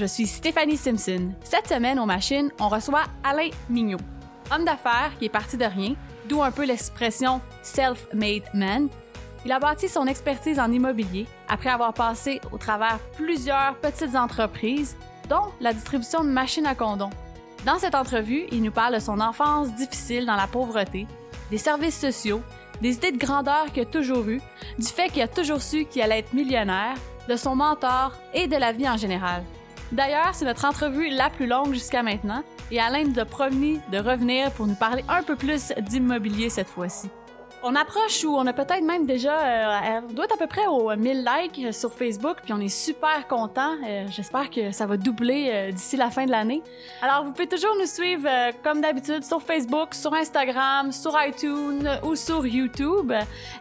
je suis Stéphanie Simpson. Cette semaine, aux machines, on reçoit Alain Mignot, homme d'affaires qui est parti de rien, d'où un peu l'expression self-made man. Il a bâti son expertise en immobilier après avoir passé au travers plusieurs petites entreprises, dont la distribution de machines à condom. Dans cette entrevue, il nous parle de son enfance difficile dans la pauvreté, des services sociaux, des idées de grandeur qu'il a toujours eues, du fait qu'il a toujours su qu'il allait être millionnaire, de son mentor et de la vie en général. D'ailleurs, c'est notre entrevue la plus longue jusqu'à maintenant et Alain nous a promis de revenir pour nous parler un peu plus d'immobilier cette fois-ci. On approche où on a peut-être même déjà, euh, on doit être à peu près aux 1000 likes sur Facebook, puis on est super content. Euh, J'espère que ça va doubler euh, d'ici la fin de l'année. Alors, vous pouvez toujours nous suivre euh, comme d'habitude sur Facebook, sur Instagram, sur iTunes ou sur YouTube.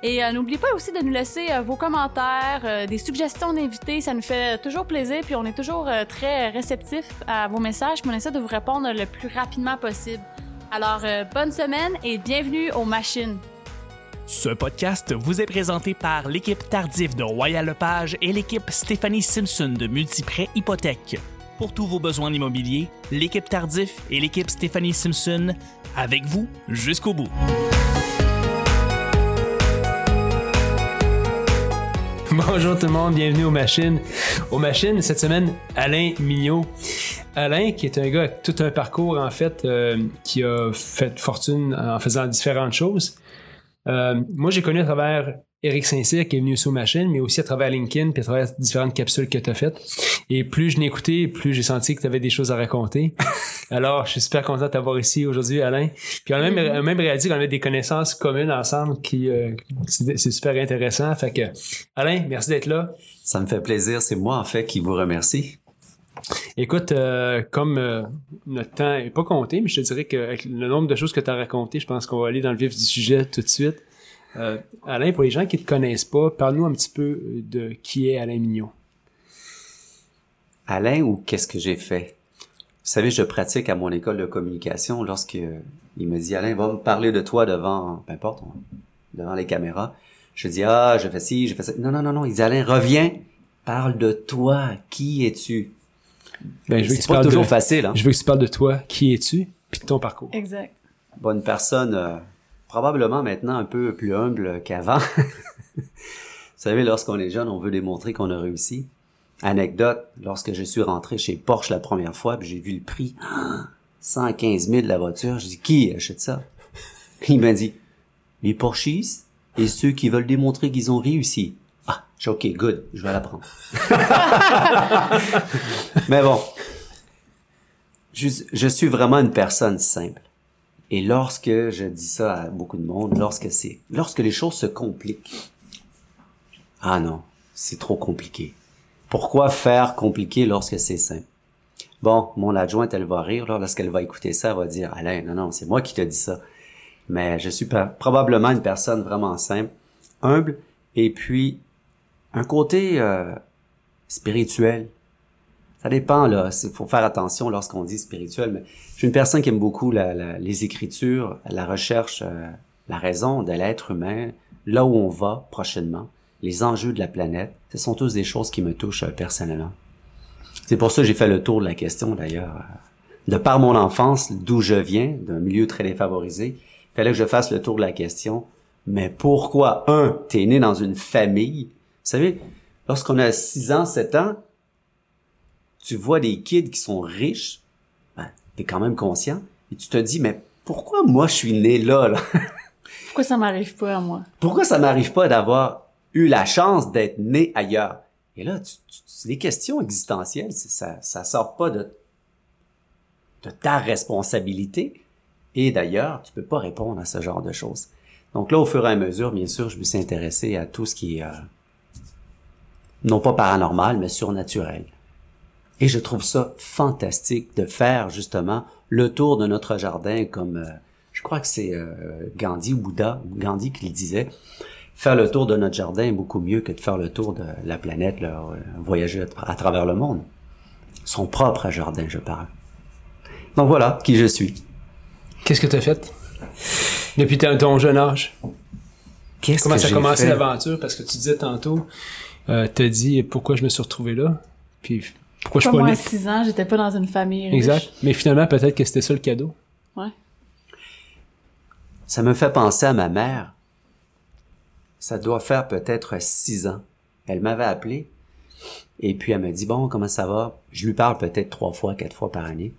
Et euh, n'oubliez pas aussi de nous laisser euh, vos commentaires, euh, des suggestions d'invités. Ça nous fait toujours plaisir, puis on est toujours euh, très réceptifs à vos messages, puis on essaie de vous répondre le plus rapidement possible. Alors, euh, bonne semaine et bienvenue aux machines. Ce podcast vous est présenté par l'équipe Tardif de Royal Lepage et l'équipe Stéphanie Simpson de Multiprêt Hypothèque. Pour tous vos besoins immobiliers, l'équipe Tardif et l'équipe Stéphanie Simpson avec vous jusqu'au bout. Bonjour tout le monde, bienvenue aux machines. Aux machines, cette semaine, Alain Mignot. Alain, qui est un gars avec tout un parcours, en fait, euh, qui a fait fortune en faisant différentes choses. Euh, moi, j'ai connu à travers Eric Saint-Cyr, qui est venu sur machine, mais aussi à travers LinkedIn, puis à travers différentes capsules que tu as faites. Et plus je l'ai écouté, plus j'ai senti que tu avais des choses à raconter. Alors, je suis super content de t'avoir ici aujourd'hui, Alain. Puis on a même, on a même réalisé qu'on avait des connaissances communes ensemble, qui euh, c'est c'est super intéressant. Fait que, Alain, merci d'être là. Ça me fait plaisir. C'est moi, en fait, qui vous remercie. Écoute, euh, comme euh, notre temps est pas compté, mais je te dirais qu'avec le nombre de choses que tu as racontées, je pense qu'on va aller dans le vif du sujet tout de suite. Euh, Alain, pour les gens qui te connaissent pas, parle-nous un petit peu de qui est Alain Mignot. Alain, ou qu'est-ce que j'ai fait? Vous savez, je pratique à mon école de communication lorsque euh, il me dit, Alain, va me parler de toi devant, peu importe, devant les caméras. Je dis, ah, je fais ci, je fais ça. Non, non, non, non. Il dit, Alain, reviens. Parle de toi. Qui es-tu? Ben, je veux que C'est tu pas parles toujours de, facile, hein? Je veux que tu parles de toi, qui es-tu, puis de ton parcours. Exact. Bonne personne, euh, probablement maintenant un peu plus humble qu'avant. Vous savez, lorsqu'on est jeune, on veut démontrer qu'on a réussi. Anecdote, lorsque je suis rentré chez Porsche la première fois, puis j'ai vu le prix, 115 000 de la voiture, je dis, qui achète ça? Il m'a dit, les Porsches et ceux qui veulent démontrer qu'ils ont réussi. Ah, j'ai OK, good, je vais la prendre. Mais bon, je, je suis vraiment une personne simple. Et lorsque je dis ça à beaucoup de monde, lorsque c'est, lorsque les choses se compliquent, ah non, c'est trop compliqué. Pourquoi faire compliqué lorsque c'est simple? Bon, mon adjointe, elle va rire, là, lorsqu'elle va écouter ça, elle va dire, Alain, non, non, c'est moi qui te dis ça. Mais je suis probablement une personne vraiment simple, humble, et puis un côté euh, spirituel. Ça dépend, là. Il faut faire attention lorsqu'on dit spirituel, mais je suis une personne qui aime beaucoup la- la- les écritures, la recherche, euh, la raison de l'être humain, là où on va prochainement, les enjeux de la planète. Ce sont tous des choses qui me touchent euh, personnellement. C'est pour ça que j'ai fait le tour de la question, d'ailleurs. Euh, De par mon enfance, d'où je viens, d'un milieu très défavorisé, il fallait que je fasse le tour de la question. Mais pourquoi, un, t'es né dans une famille? Vous savez, lorsqu'on a 6 ans, 7 ans, tu vois des kids qui sont riches, ben, t'es quand même conscient, et tu te dis, mais pourquoi moi je suis né là, là? Pourquoi ça m'arrive pas à moi? Pourquoi ça m'arrive pas d'avoir eu la chance d'être né ailleurs? Et là, tu, tu- des questions existentielles, ça, ça sort pas de, de ta responsabilité. Et d'ailleurs, tu peux pas répondre à ce genre de choses. Donc là, au fur et à mesure, bien sûr, je me suis intéressé à tout ce qui est, euh, non pas paranormal, mais surnaturel. Et je trouve ça fantastique de faire justement le tour de notre jardin comme, euh, je crois que c'est euh, Gandhi ou Bouddha, Gandhi qui le disait, faire le tour de notre jardin est beaucoup mieux que de faire le tour de la planète, là, euh, voyager à, à travers le monde. Son propre jardin, je parle. Donc voilà qui je suis. Qu'est-ce que tu as fait? Depuis ton, jeune âge? Qu'est-ce Comment que ça a commencé l'aventure? Parce que tu disais tantôt, euh, t'as dit pourquoi je me suis retrouvé là? Puis pourquoi je suis Pas moi, à né. 6 ans, j'étais pas dans une famille riche. Exact. Mais finalement, peut-être que c'était ça le cadeau. Ouais. Ça me fait penser à ma mère. Ça doit faire peut-être six ans. Elle m'avait appelé. Et puis elle me dit, bon, comment ça va? Je lui parle peut-être trois fois, quatre fois par année.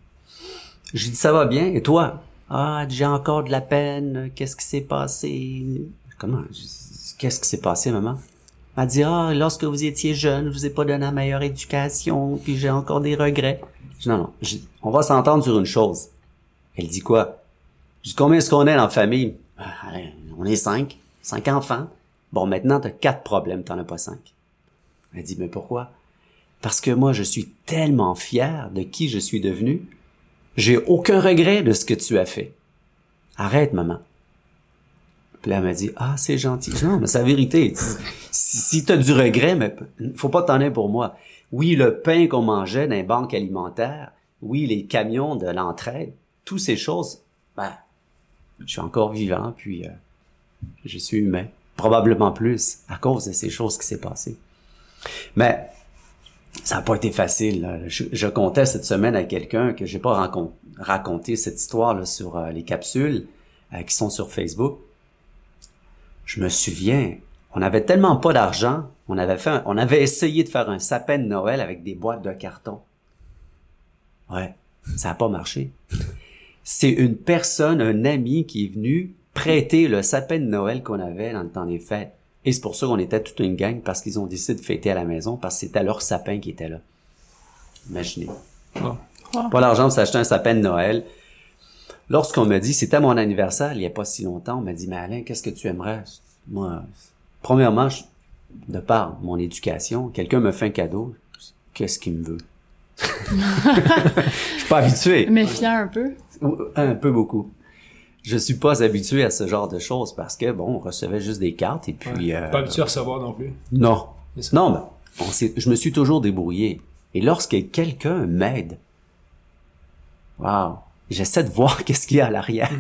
Je lui dis, ça va bien. Et toi? Ah, j'ai encore de la peine. Qu'est-ce qui s'est passé? Comment? Qu'est-ce qui s'est passé, maman? Elle dit, ah, lorsque vous étiez jeune, je vous ai pas donné la meilleure éducation, puis j'ai encore des regrets. Je dis, non, non, on va s'entendre sur une chose. Elle dit quoi? Je dis, combien est-ce qu'on est dans la famille? Ah, on est cinq. Cinq enfants. Bon, maintenant, t'as quatre problèmes, t'en as pas cinq. Elle dit, mais pourquoi? Parce que moi, je suis tellement fier de qui je suis devenu. J'ai aucun regret de ce que tu as fait. Arrête, maman. Puis là, elle m'a dit, ah, c'est gentil. Non, mais c'est la vérité. Si, t'as du regret, mais faut pas t'en aller pour moi. Oui, le pain qu'on mangeait dans les banques alimentaires, oui, les camions de l'entraide, toutes ces choses, ben, je suis encore vivant, puis euh, je suis humain. Probablement plus à cause de ces choses qui s'est passées. Mais ça n'a pas été facile. Je, je comptais cette semaine à quelqu'un que j'ai pas raconté cette histoire là, sur euh, les capsules euh, qui sont sur Facebook. Je me souviens, on avait tellement pas d'argent, on avait fait, un- on avait essayé de faire un sapin de Noël avec des boîtes de carton. Ouais, ça n'a pas marché. C'est une personne, un ami qui est venu prêter le sapin de Noël qu'on avait dans le temps des fêtes. Et c'est pour ça qu'on était toute une gang, parce qu'ils ont décidé de fêter à la maison, parce que c'était leur sapin qui était là. Imaginez. Oh. Pas l'argent pour s'acheter un sapin de Noël. Lorsqu'on me dit, c'était mon anniversaire, il n'y a pas si longtemps, on m'a dit, mais Alain, qu'est-ce que tu aimerais? Moi, premièrement, je- de par mon éducation, quelqu'un me fait un cadeau, qu'est-ce qu'il me veut? Je suis pas habitué. Méfiant un peu. Un peu beaucoup. Je suis pas habitué à ce genre de choses parce que, bon, on recevait juste des cartes et puis... euh, Pas habitué à recevoir non plus. non. Non, mais on je me suis toujours débrouillé. Et lorsque quelqu'un m'aide, wow, j'essaie de voir qu'est-ce qu'il y a à l'arrière.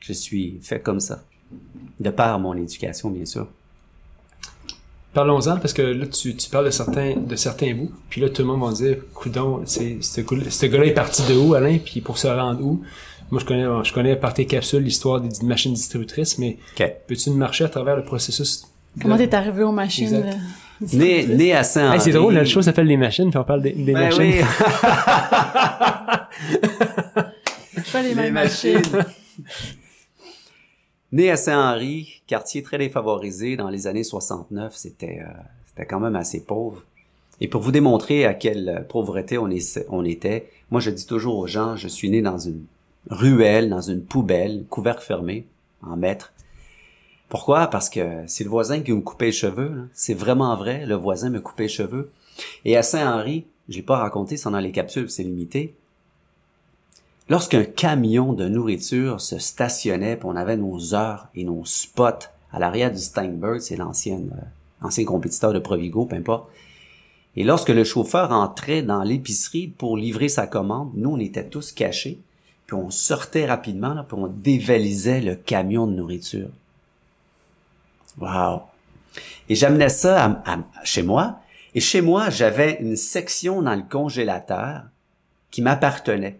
je suis fait comme ça. De par mon éducation, bien sûr. Parlons-en parce que là tu, tu parles de certains de certains bouts, puis là tout le monde va dire coudon, c'est ce gars- ce gars-là est parti de où Alain, puis pour se rendre où? Moi je connais je connais par tes capsules l'histoire des machines distributrices, mais OK. peux-tu me marcher à travers le processus Comment t'es arrivé aux machines? Né, né à Saint-Henri. Hey, c'est drôle, la chose s'appelle les machines, puis on parle des, des Ben machines. oui. Pas les, machines. machines. Né à Saint-Henri, quartier très défavorisé dans les années 69, c'était euh, c'était quand même assez pauvre. Et pour vous démontrer à quelle euh, pauvreté on, est, on était, moi je dis toujours aux gens, je suis né dans une ruelle, dans une poubelle, couvercle fermé, en mètres. Pourquoi? Parce que c'est le voisin qui me coupait les cheveux. C'est vraiment vrai, le voisin me coupait les cheveux. Et à Saint-Henri, j'ai pas raconté, c'est dans les capsules, c'est limité. Lorsqu'un camion de nourriture se stationnait, puis on avait nos heures et nos spots à l'arrière du Steinberg, c'est l'ancienne, euh, ancien compétiteur de Provigo, peu importe. Et lorsque le chauffeur entrait dans l'épicerie pour livrer sa commande, nous, on était tous cachés, puis on sortait rapidement, là, puis on dévalisait le camion de nourriture. Wow! Et j'amenais ça chez moi, et chez moi, j'avais une section dans le congélateur qui m'appartenait.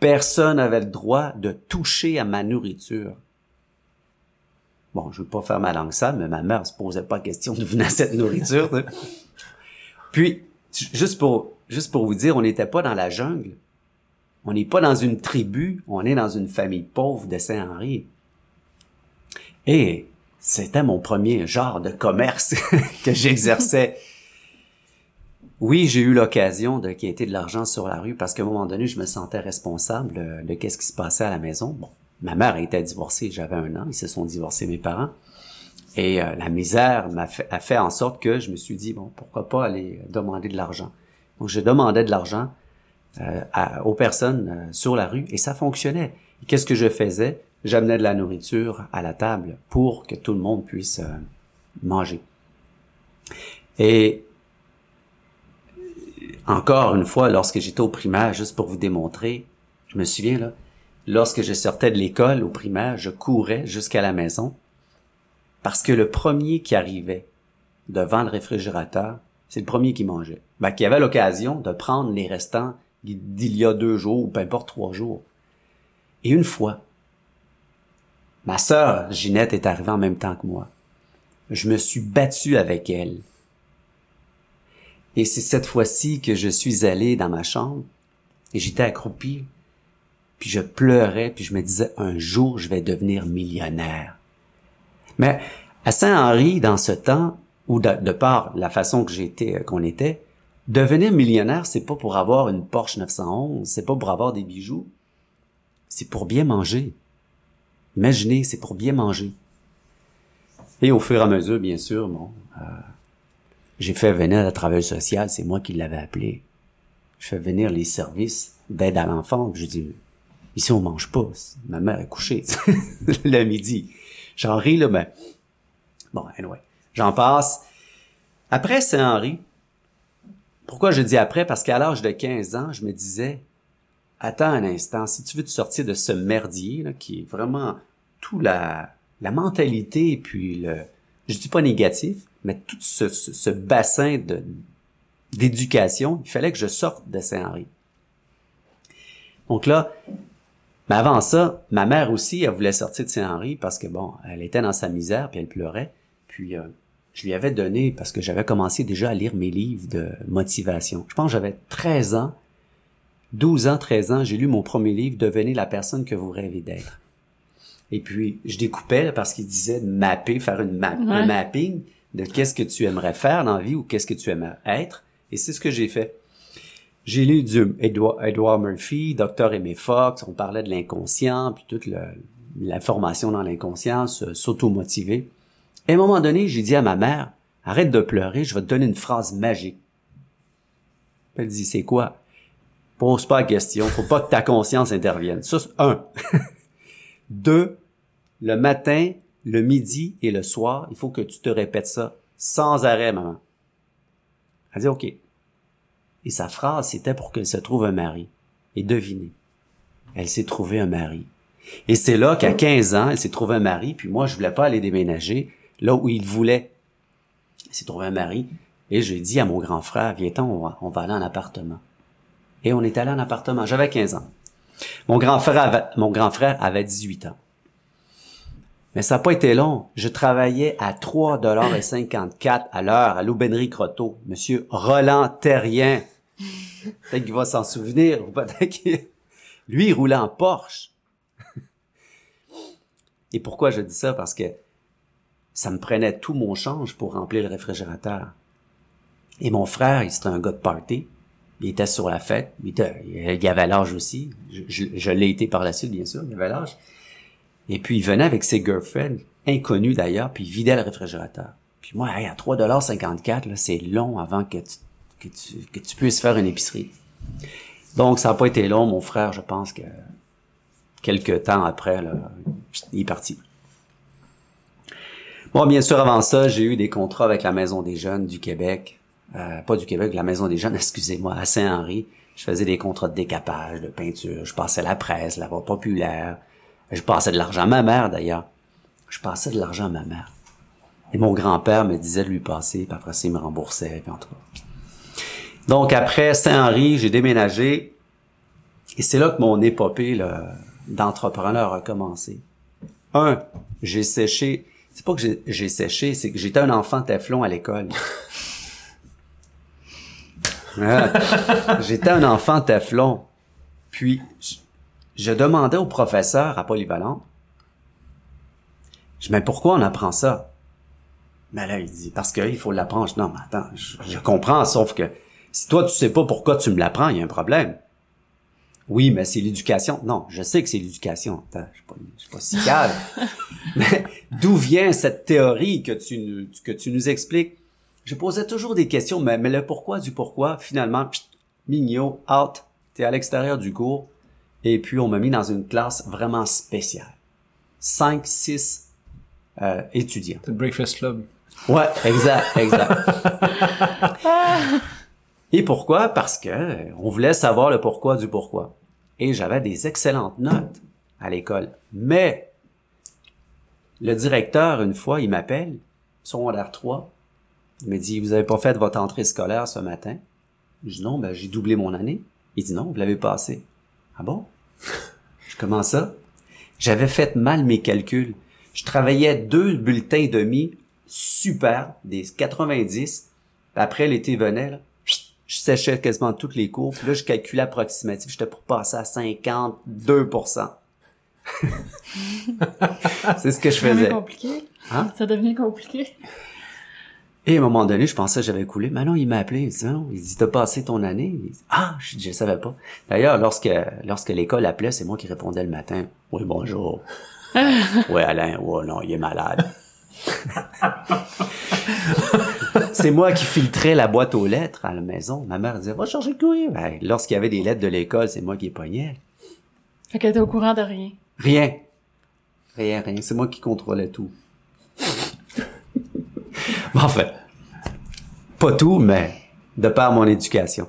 Personne n'avait le droit de toucher à ma nourriture. Bon, je veux pas faire ma langue sale, mais ma mère se posait pas question de venir à cette nourriture. Puis, ju- juste pour, juste pour vous dire, on n'était pas dans la jungle. On n'est pas dans une tribu, on est dans une famille pauvre de Saint-Henri. Et c'était mon premier genre de commerce que j'exerçais. Oui, j'ai eu l'occasion de quitter de l'argent sur la rue parce qu'à un moment donné, je me sentais responsable euh, de qu'est-ce qui se passait à la maison. Bon, ma mère était divorcée, j'avais un an, ils se sont divorcés mes parents. Et euh, la misère m'a fait, a fait en sorte que je me suis dit, bon, pourquoi pas aller demander de l'argent. Donc, je demandais de l'argent euh, aux personnes sur la rue et ça fonctionnait. Qu'est-ce que je faisais? J'amenais de la nourriture à la table pour que tout le monde puisse euh, manger. Et encore une fois, lorsque j'étais au primaire, juste pour vous démontrer, je me souviens là, lorsque je sortais de l'école au primaire, je courais jusqu'à la maison parce que le premier qui arrivait devant le réfrigérateur, C'est le premier qui mangeait. Ben, qui avait l'occasion de prendre les restants d'il y a deux jours ou peu importe trois jours. Et une fois, ma sœur Ginette est arrivée en même temps que moi. Je me suis battu avec elle. Et c'est cette fois-ci que je suis allé dans ma chambre et j'étais accroupi, puis je pleurais, puis je me disais, un jour, je vais devenir millionnaire. Mais à Saint-Henri, dans ce temps, ou de, par la façon que j'étais, euh, qu'on était, devenir millionnaire, c'est pas pour avoir une Porsche 911, c'est pas pour avoir des bijoux, c'est pour bien manger. Imaginez, c'est pour bien manger. Et au fur et à mesure, bien sûr, bon, euh, j'ai fait venir la travail social, c'est moi qui l'avais appelé. Je fais venir les services d'aide à l'enfant. Je dis, ici on mange pas. Ma mère est couchée le midi. J'en ris là, mais bon, anyway. J'en passe. Après Saint-Henri, pourquoi je dis après? Parce qu'à l'âge de 15 ans, je me disais, attends un instant, si tu veux te sortir de ce merdier, là, qui est vraiment tout la, la mentalité, puis le, je dis pas négatif, mais tout ce, ce, bassin de, d'éducation, il fallait que je sorte de Saint-Henri. Donc là, mais avant ça, ma mère aussi, elle voulait sortir de Saint-Henri parce que bon, elle était dans sa misère puis elle pleurait. Puis euh, je lui avais donné parce que j'avais commencé déjà à lire mes livres de motivation. Je pense que j'avais 13 ans, 12 ans, 13 ans, j'ai lu mon premier livre Devenez la personne que vous rêvez d'être. Et puis je découpais parce qu'il disait mapper, faire une map, un mapping de qu'est-ce que tu aimerais faire dans la vie ou qu'est-ce que tu aimerais être. Et c'est ce que j'ai fait. J'ai lu du Edward, Murphy, Dr. Aimé Fox, on parlait de l'inconscient, puis toute la formation dans l'inconscient, s'auto-motiver. À un moment donné, j'ai dit à ma mère, arrête de pleurer, je vais te donner une phrase magique. Elle dit, c'est quoi? Pose pas la question, faut pas que ta conscience intervienne. Ça, un. Deux, le matin, le midi et le soir, il faut que tu te répètes ça sans arrêt, maman. Elle dit OK. Et sa phrase, c'était pour qu'elle se trouve un mari. Et devinez, elle s'est trouvée un mari. Et c'est là qu'à 15 ans, elle s'est trouvée un mari, puis moi, je voulais pas aller déménager là où il voulait. Elle s'est trouvée un mari, et j'ai dit à mon grand frère, viens on on va aller en appartement. Et on est allé en appartement. J'avais 15 ans. Mon grand frère avait, mon grand frère avait 18 ans. Mais ça n'a pas été long. Je travaillais à 3,54 à l'heure à l'aubainerie Croteau. Monsieur Roland Terrien. Peut-être qu'il va s'en souvenir, ou peut-être qu'il... Lui, il roulait en Porsche. Et pourquoi je dis ça? Parce que ça me prenait tout mon change pour remplir le réfrigérateur. Et mon frère, il c'était un gars de party. Il était sur la fête. Il, était, il avait l'âge aussi. Je, l'ai été par la suite, bien sûr. Il avait l'âge. Et puis, il venait avec ses girlfriends, inconnus d'ailleurs, puis il vidait le réfrigérateur. Puis moi, à 3,54$, c'est long avant que tu, puisses faire une épicerie. Donc, ça n'a pas été long. Mon frère, je pense que quelques temps après, il est parti. Bon, bien sûr, avant ça, j'ai eu des contrats avec la Maison des Jeunes du Québec. Euh, pas du Québec, la Maison des Jeunes, excusez-moi, à Saint-Henri. Je faisais des contrats de décapage, de peinture. Je passais la presse, la voix populaire. Je passais de l'argent à ma mère, d'ailleurs. Je passais de l'argent à ma mère. Et mon grand-père me disait de lui passer, puis après ça, il me remboursait, puis en tout cas. Donc, après Saint-Henri, j'ai déménagé. Et c'est là que mon épopée d'entrepreneur a commencé. Un, j'ai séché. C'est pas que j'ai séché, c'est que j'étais un enfant teflon à l'école. j'étais un enfant teflon. Puis, je demandais au professeur à Polyvalent, je dis, mais pourquoi on apprend ça? Mais là, il dit, parce qu'il faut l'apprendre. Non, mais attends, je, comprends, sauf que si toi, tu sais pas pourquoi tu me l'apprends, il y a un problème. Oui, mais c'est l'éducation. Non, je sais que c'est l'éducation. je suis pas, suis pas si calme. mais d'où vient cette théorie que tu, que tu nous expliques? Je posais toujours des questions, mais, mais le pourquoi du pourquoi, finalement, mignot, out, t'es à l'extérieur du cours, et puis, on m'a mis dans une classe vraiment spéciale. Cinq, six euh, étudiants. Le Breakfast Club. Ouais, exact, exact. Et pourquoi? Parce que on voulait savoir le pourquoi du pourquoi. Et j'avais des excellentes notes à l'école. Mais le directeur, une fois, il m'appelle, secondaire 3, Il me dit, vous avez pas fait votre entrée scolaire ce matin? Je dis, non, ben, j'ai doublé mon année. Il dit, non, vous l'avez passé. Ah bon? je commence ça? J'avais fait mal mes calculs. Je travaillais deux bulletins et demi, super, des 90. Après, l'été venait, là, je séchais quasiment toutes les cours. Puis là, je calculais approximatif. J'étais pour passer à 52% C'est ce que je Ça devient faisais. compliqué. Hein? Ça devient compliqué. Et à un moment donné, je pensais que j'avais coulé. Mais non, il m'a appelé. Il dit, non. Il dit, t'as passé ton année? Il dit, ah, je, je savais pas. D'ailleurs, lorsque, lorsque l'école appelait, c'est moi qui répondais le matin. Oui, bonjour. oui, Alain. Ouais, non, il est malade. c'est moi qui filtrais la boîte aux lettres à la maison. Ma mère disait, va chercher le courrier. Ben, lorsqu'il y avait des lettres de l'école, c'est moi qui les pognais. Fait qu'elle était au courant de rien. Rien. Rien, rien. C'est moi qui contrôlais tout. Bon, enfin, pas tout, mais de par mon éducation.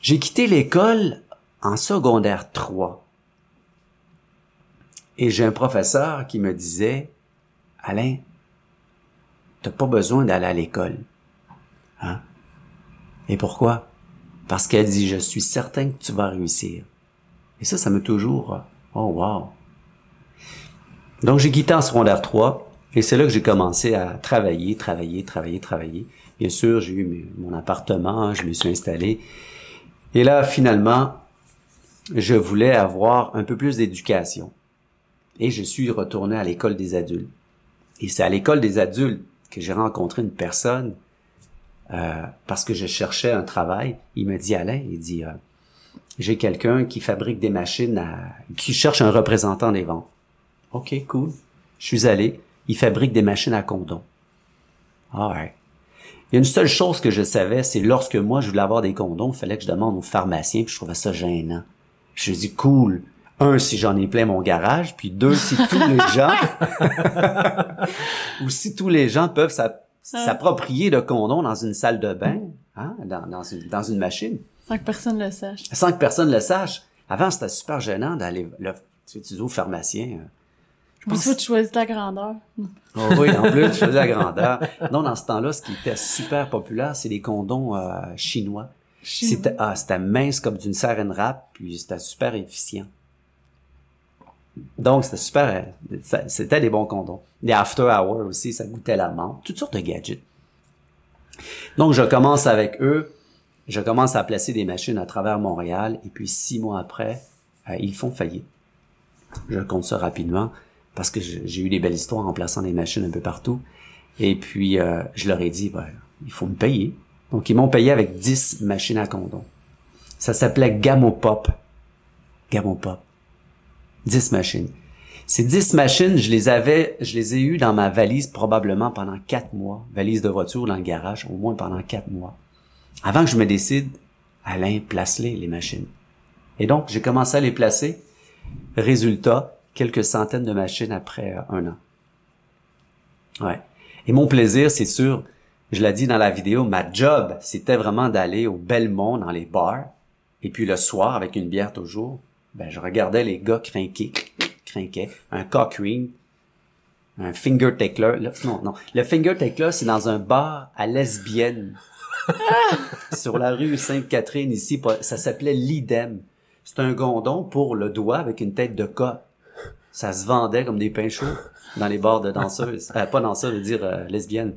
J'ai quitté l'école en secondaire 3. Et j'ai un professeur qui me disait, Alain, t'as pas besoin d'aller à l'école. Hein? Et pourquoi? Parce qu'elle dit, je suis certain que tu vas réussir. Et ça, ça m'a toujours, euh, oh wow. Donc j'ai quitté en secondaire 3 et c'est là que j'ai commencé à travailler, travailler, travailler, travailler. Bien sûr, j'ai eu mon appartement, je me suis installé. Et là, finalement, je voulais avoir un peu plus d'éducation. Et je suis retourné à l'école des adultes. Et c'est à l'école des adultes que j'ai rencontré une personne euh, parce que je cherchais un travail. Il me dit, Alain, il dit, euh, j'ai quelqu'un qui fabrique des machines à, qui cherche un représentant des ventes. OK, cool. Je suis allé. Il fabrique des machines à condom. Alright. Il y a une seule chose que je savais, c'est lorsque moi je voulais avoir des condoms, il fallait que je demande au pharmacien, puis je trouvais ça gênant. Je me dis cool. Un, si j'en ai plein mon garage, puis deux, si tous les gens, ou si tous les gens peuvent s'a- s'approprier de condoms dans une salle de bain, hein, dans, dans une, dans une machine Sans que personne le sache. sans que personne le sache. Avant, c'était super gênant d'aller, le, tu, tu dis au pharmacien. Pense que tu choisis ta grandeur. Oh oui, en plus, tu faisais la grandeur. Non, dans ce temps-là, ce qui était super populaire, c'est les condoms euh, chinois. Chinois. C'était ah, c'était mince comme d'une saran wrap, puis c'était super efficient. Donc, c'était super, euh, c'était des bons condoms. Les after hours aussi, ça goûtait la menthe, toutes sortes de gadgets. Donc, je commence avec eux, je commence à placer des machines à travers Montréal, et puis six mois après, euh, ils font faillite. Je compte ça rapidement, parce que j'ai eu des belles histoires en plaçant des machines un peu partout. Et puis, euh, je leur ai dit, ben, il faut me payer. Donc, ils m'ont payé avec 10 machines à condom. Ça s'appelait Gamopop. Gamopop. 10 machines. Ces 10 machines, je les avais, je les ai eues dans ma valise probablement pendant 4 mois. Valise de voiture dans le garage, au moins pendant 4 mois. Avant que je me décide, Alain, place-les, les machines. Et donc, j'ai commencé à les placer. Résultat, quelques centaines de machines après euh, un an. Ouais. Et mon plaisir, c'est sûr, je l'ai dit dans la vidéo, ma job, c'était vraiment d'aller au Belmont dans les bars. Et puis le soir, avec une bière toujours, ben, je regardais les gars crinquer, crinquer, un cock ring, un finger tickler. Non, non. Le finger tickler, c'est dans un bar à lesbienne. sur la rue Sainte-Catherine, ici, ça s'appelait l'idem. C'est un gondon pour le doigt avec une tête de coq. Ça se vendait comme des pains dans les bars de danseuses. Euh, pas danseuses, je veux dire euh, lesbiennes.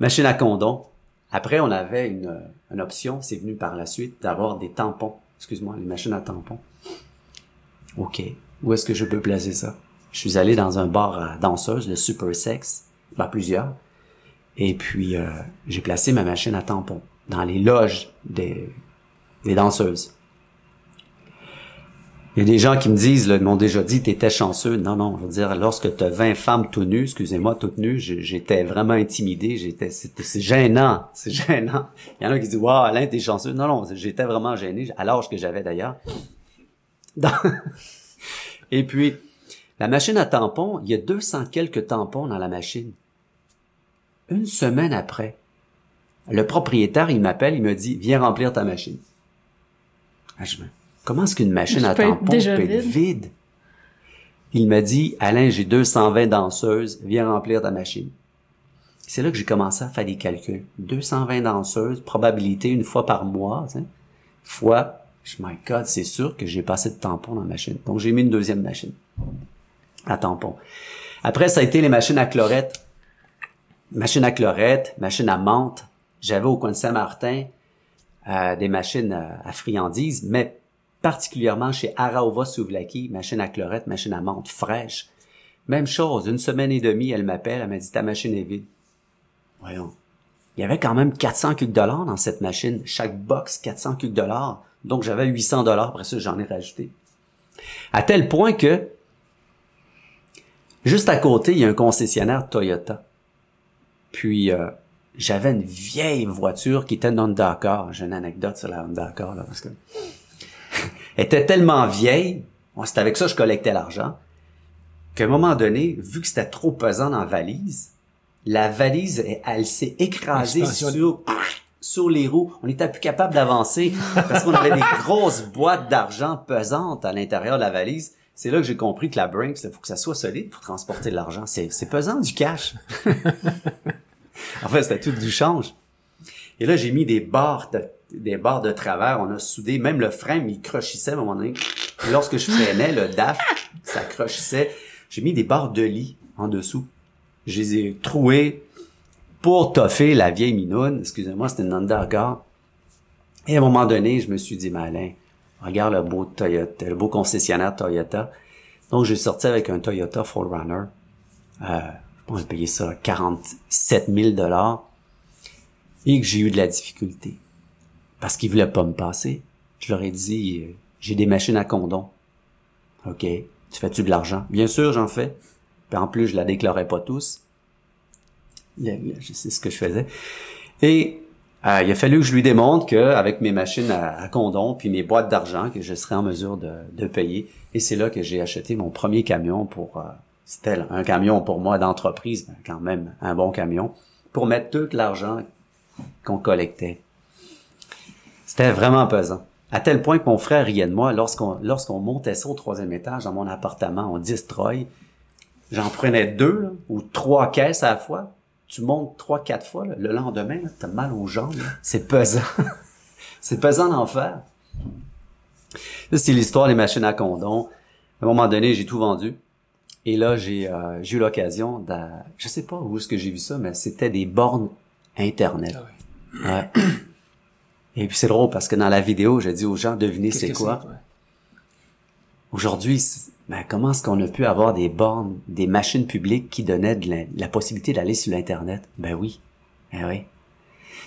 Machine à condom. Après, on avait une, option, c'est venu par la suite, d'avoir des tampons. Excuse-moi, les machines à tampons. OK. Où est-ce que je peux placer ça? Je suis allé dans un bar à danseuses, le Super Sex, ben, plusieurs. Et puis, euh, j'ai placé ma machine à tampons dans les loges des danseuses. Il y a des gens qui me disent, là, ils m'ont déjà dit, t'étais chanceux. Non, non, je veux dire, lorsque t'as 20 femmes tout nues, excusez-moi, toutes nues, j'étais vraiment intimidé, j'étais, c'est gênant, c'est gênant. Il y en a qui disent, wow, Alain, t'es chanceux. Non, non, j'étais vraiment gêné, à l'âge que j'avais d'ailleurs. Et puis, la machine à tampons, il y a 200 quelques tampons dans la machine. Une semaine après, le propriétaire, il m'appelle, il me dit, viens remplir ta machine. Ah, je Comment est-ce qu'une machine à déjà peut être vide? Il m'a dit, Alain, j'ai 220 danseuses, viens remplir ta machine. C'est là que j'ai commencé à faire des calculs. 220 danseuses, probabilité une fois par mois, tu sais, fois, my God, c'est sûr que j'ai pas assez de tampons dans la machine. Donc j'ai mis une deuxième machine à tampons. Après, ça a été les machines à chlorette. Machine à chlorette, machine à menthe. J'avais au coin de Saint-Martin euh, des machines à, à friandises, mais particulièrement chez Araova Souvlaki, machine à chlorette, machine à menthe fraîche. Même chose, une semaine et demie, elle m'appelle, elle m'a dit ta machine est vide. Voyons. Il y avait quand même 400 de dollars dans cette machine. Chaque box, 400 de dollars. Donc j'avais 800 dollars. Après ça, j'en ai rajouté. À tel point que, juste à côté, il y a un concessionnaire Toyota. Puis, euh, j'avais une vieille voiture qui était une Honda Accord. J'ai une anecdote sur la Honda Accord, là, parce que... était tellement vieille, c'était avec ça que je collectais l'argent, qu'à un moment donné, vu que c'était trop pesant dans la valise, la valise, elle, s'est écrasée sur, sur les roues. On n'était plus capable d'avancer parce qu'on avait des grosses boîtes d'argent pesantes à l'intérieur de la valise. C'est là que j'ai compris que la Brinks, il faut que ça soit solide pour transporter de l'argent. C'est, c'est pesant du cash. en fait, c'était tout du change. Et là, j'ai mis des barres de, des barres de travers. On a soudé, même le frein, il crochissait à un moment donné. lorsque je freinais, le dash, ça crochissait. J'ai mis des barres de lit en dessous. Je les ai trouées pour toffer la vieille minoune. Excusez-moi, c'était une undergard. Et à un moment donné, je me suis dit, Malin, regarde le beau Toyota, le beau concessionnaire Toyota. Donc, j'ai sorti avec un Toyota 4Runner. Euh, je pense payé ça 47 000 dollars. Et que j'ai eu de la difficulté. Parce qu'ils voulaient pas me passer. Je leur ai dit, euh, j'ai des machines à condom. OK. Tu fais-tu de l'argent? Bien sûr, j'en fais. Puis en plus, je la déclarais pas tous. Sais ce que je faisais. Et euh, il a fallu que je lui démontre qu'avec mes machines à, à, condom puis mes boîtes d'argent, que je serais en mesure de, payer. Et c'est là que j'ai acheté mon premier camion pour... Euh, c'était un camion pour moi d'entreprise, quand même un bon camion, pour mettre tout l'argent qu'on collectait. C'était vraiment pesant. À tel point que mon frère riait de moi lorsqu'on lorsqu'on montait ça au troisième étage dans mon appartement, on destroy. J'en prenais deux ou trois caisses à la fois. Tu montes trois, quatre fois. le lendemain, t'as mal aux jambes. C'est pesant. c'est pesant d'en faire. c'est l'histoire des machines à condom. À un moment donné, j'ai tout vendu. Et là, j'ai euh, eu l'occasion de... Je sais pas où est-ce que j'ai vu ça, mais c'était des bornes Internet. Ah ouais. Et puis c'est drôle parce que dans la vidéo, j'ai dit aux gens, devinez c'est quoi? Aujourd'hui, ben, comment est-ce qu'on a pu avoir des bornes, des machines publiques qui donnaient de la, possibilité d'aller sur l'Internet? Ben oui. Ben oui.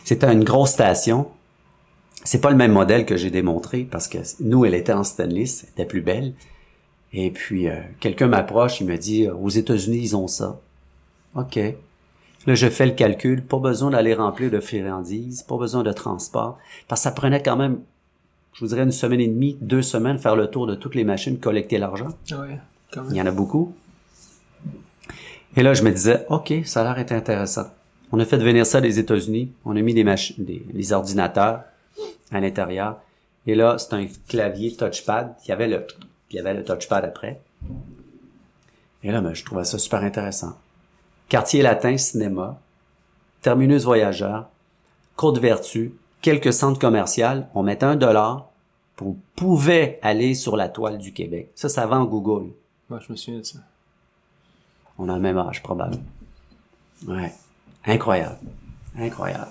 C'était une grosse station. C'est pas le même modèle que j'ai démontré parce que nous, elle était en stainless, elle était plus belle. Et puis, euh, quelqu'un m'approche, il me dit, aux États-Unis, ils ont ça. OK. Là, je fais le calcul, pas besoin d'aller remplir de friandises, pas besoin de transport, parce que ça prenait quand même je vous dirais une semaine et demie, deux semaines, faire le tour de toutes les machines, collecter l'argent. Ouais, Il y en a beaucoup. Et là, je me disais, OK, ça a l'air intéressant. On a fait venir ça des États-Unis. On a mis des machines, des, ordinateurs à l'intérieur. Et là, c'est un clavier touchpad. Il y avait le, il y avait le touchpad après. Et là, ben, je trouvais ça super intéressant. Quartier latin, cinéma, terminus voyageur, Côte Vertu, quelques centres commerciaux, on mettait un dollar, on pouvait aller sur la toile du Québec. Ça, ça va en Google. Moi, je me souviens de ça. On a le même âge, probablement. Ouais. Incroyable. Incroyable.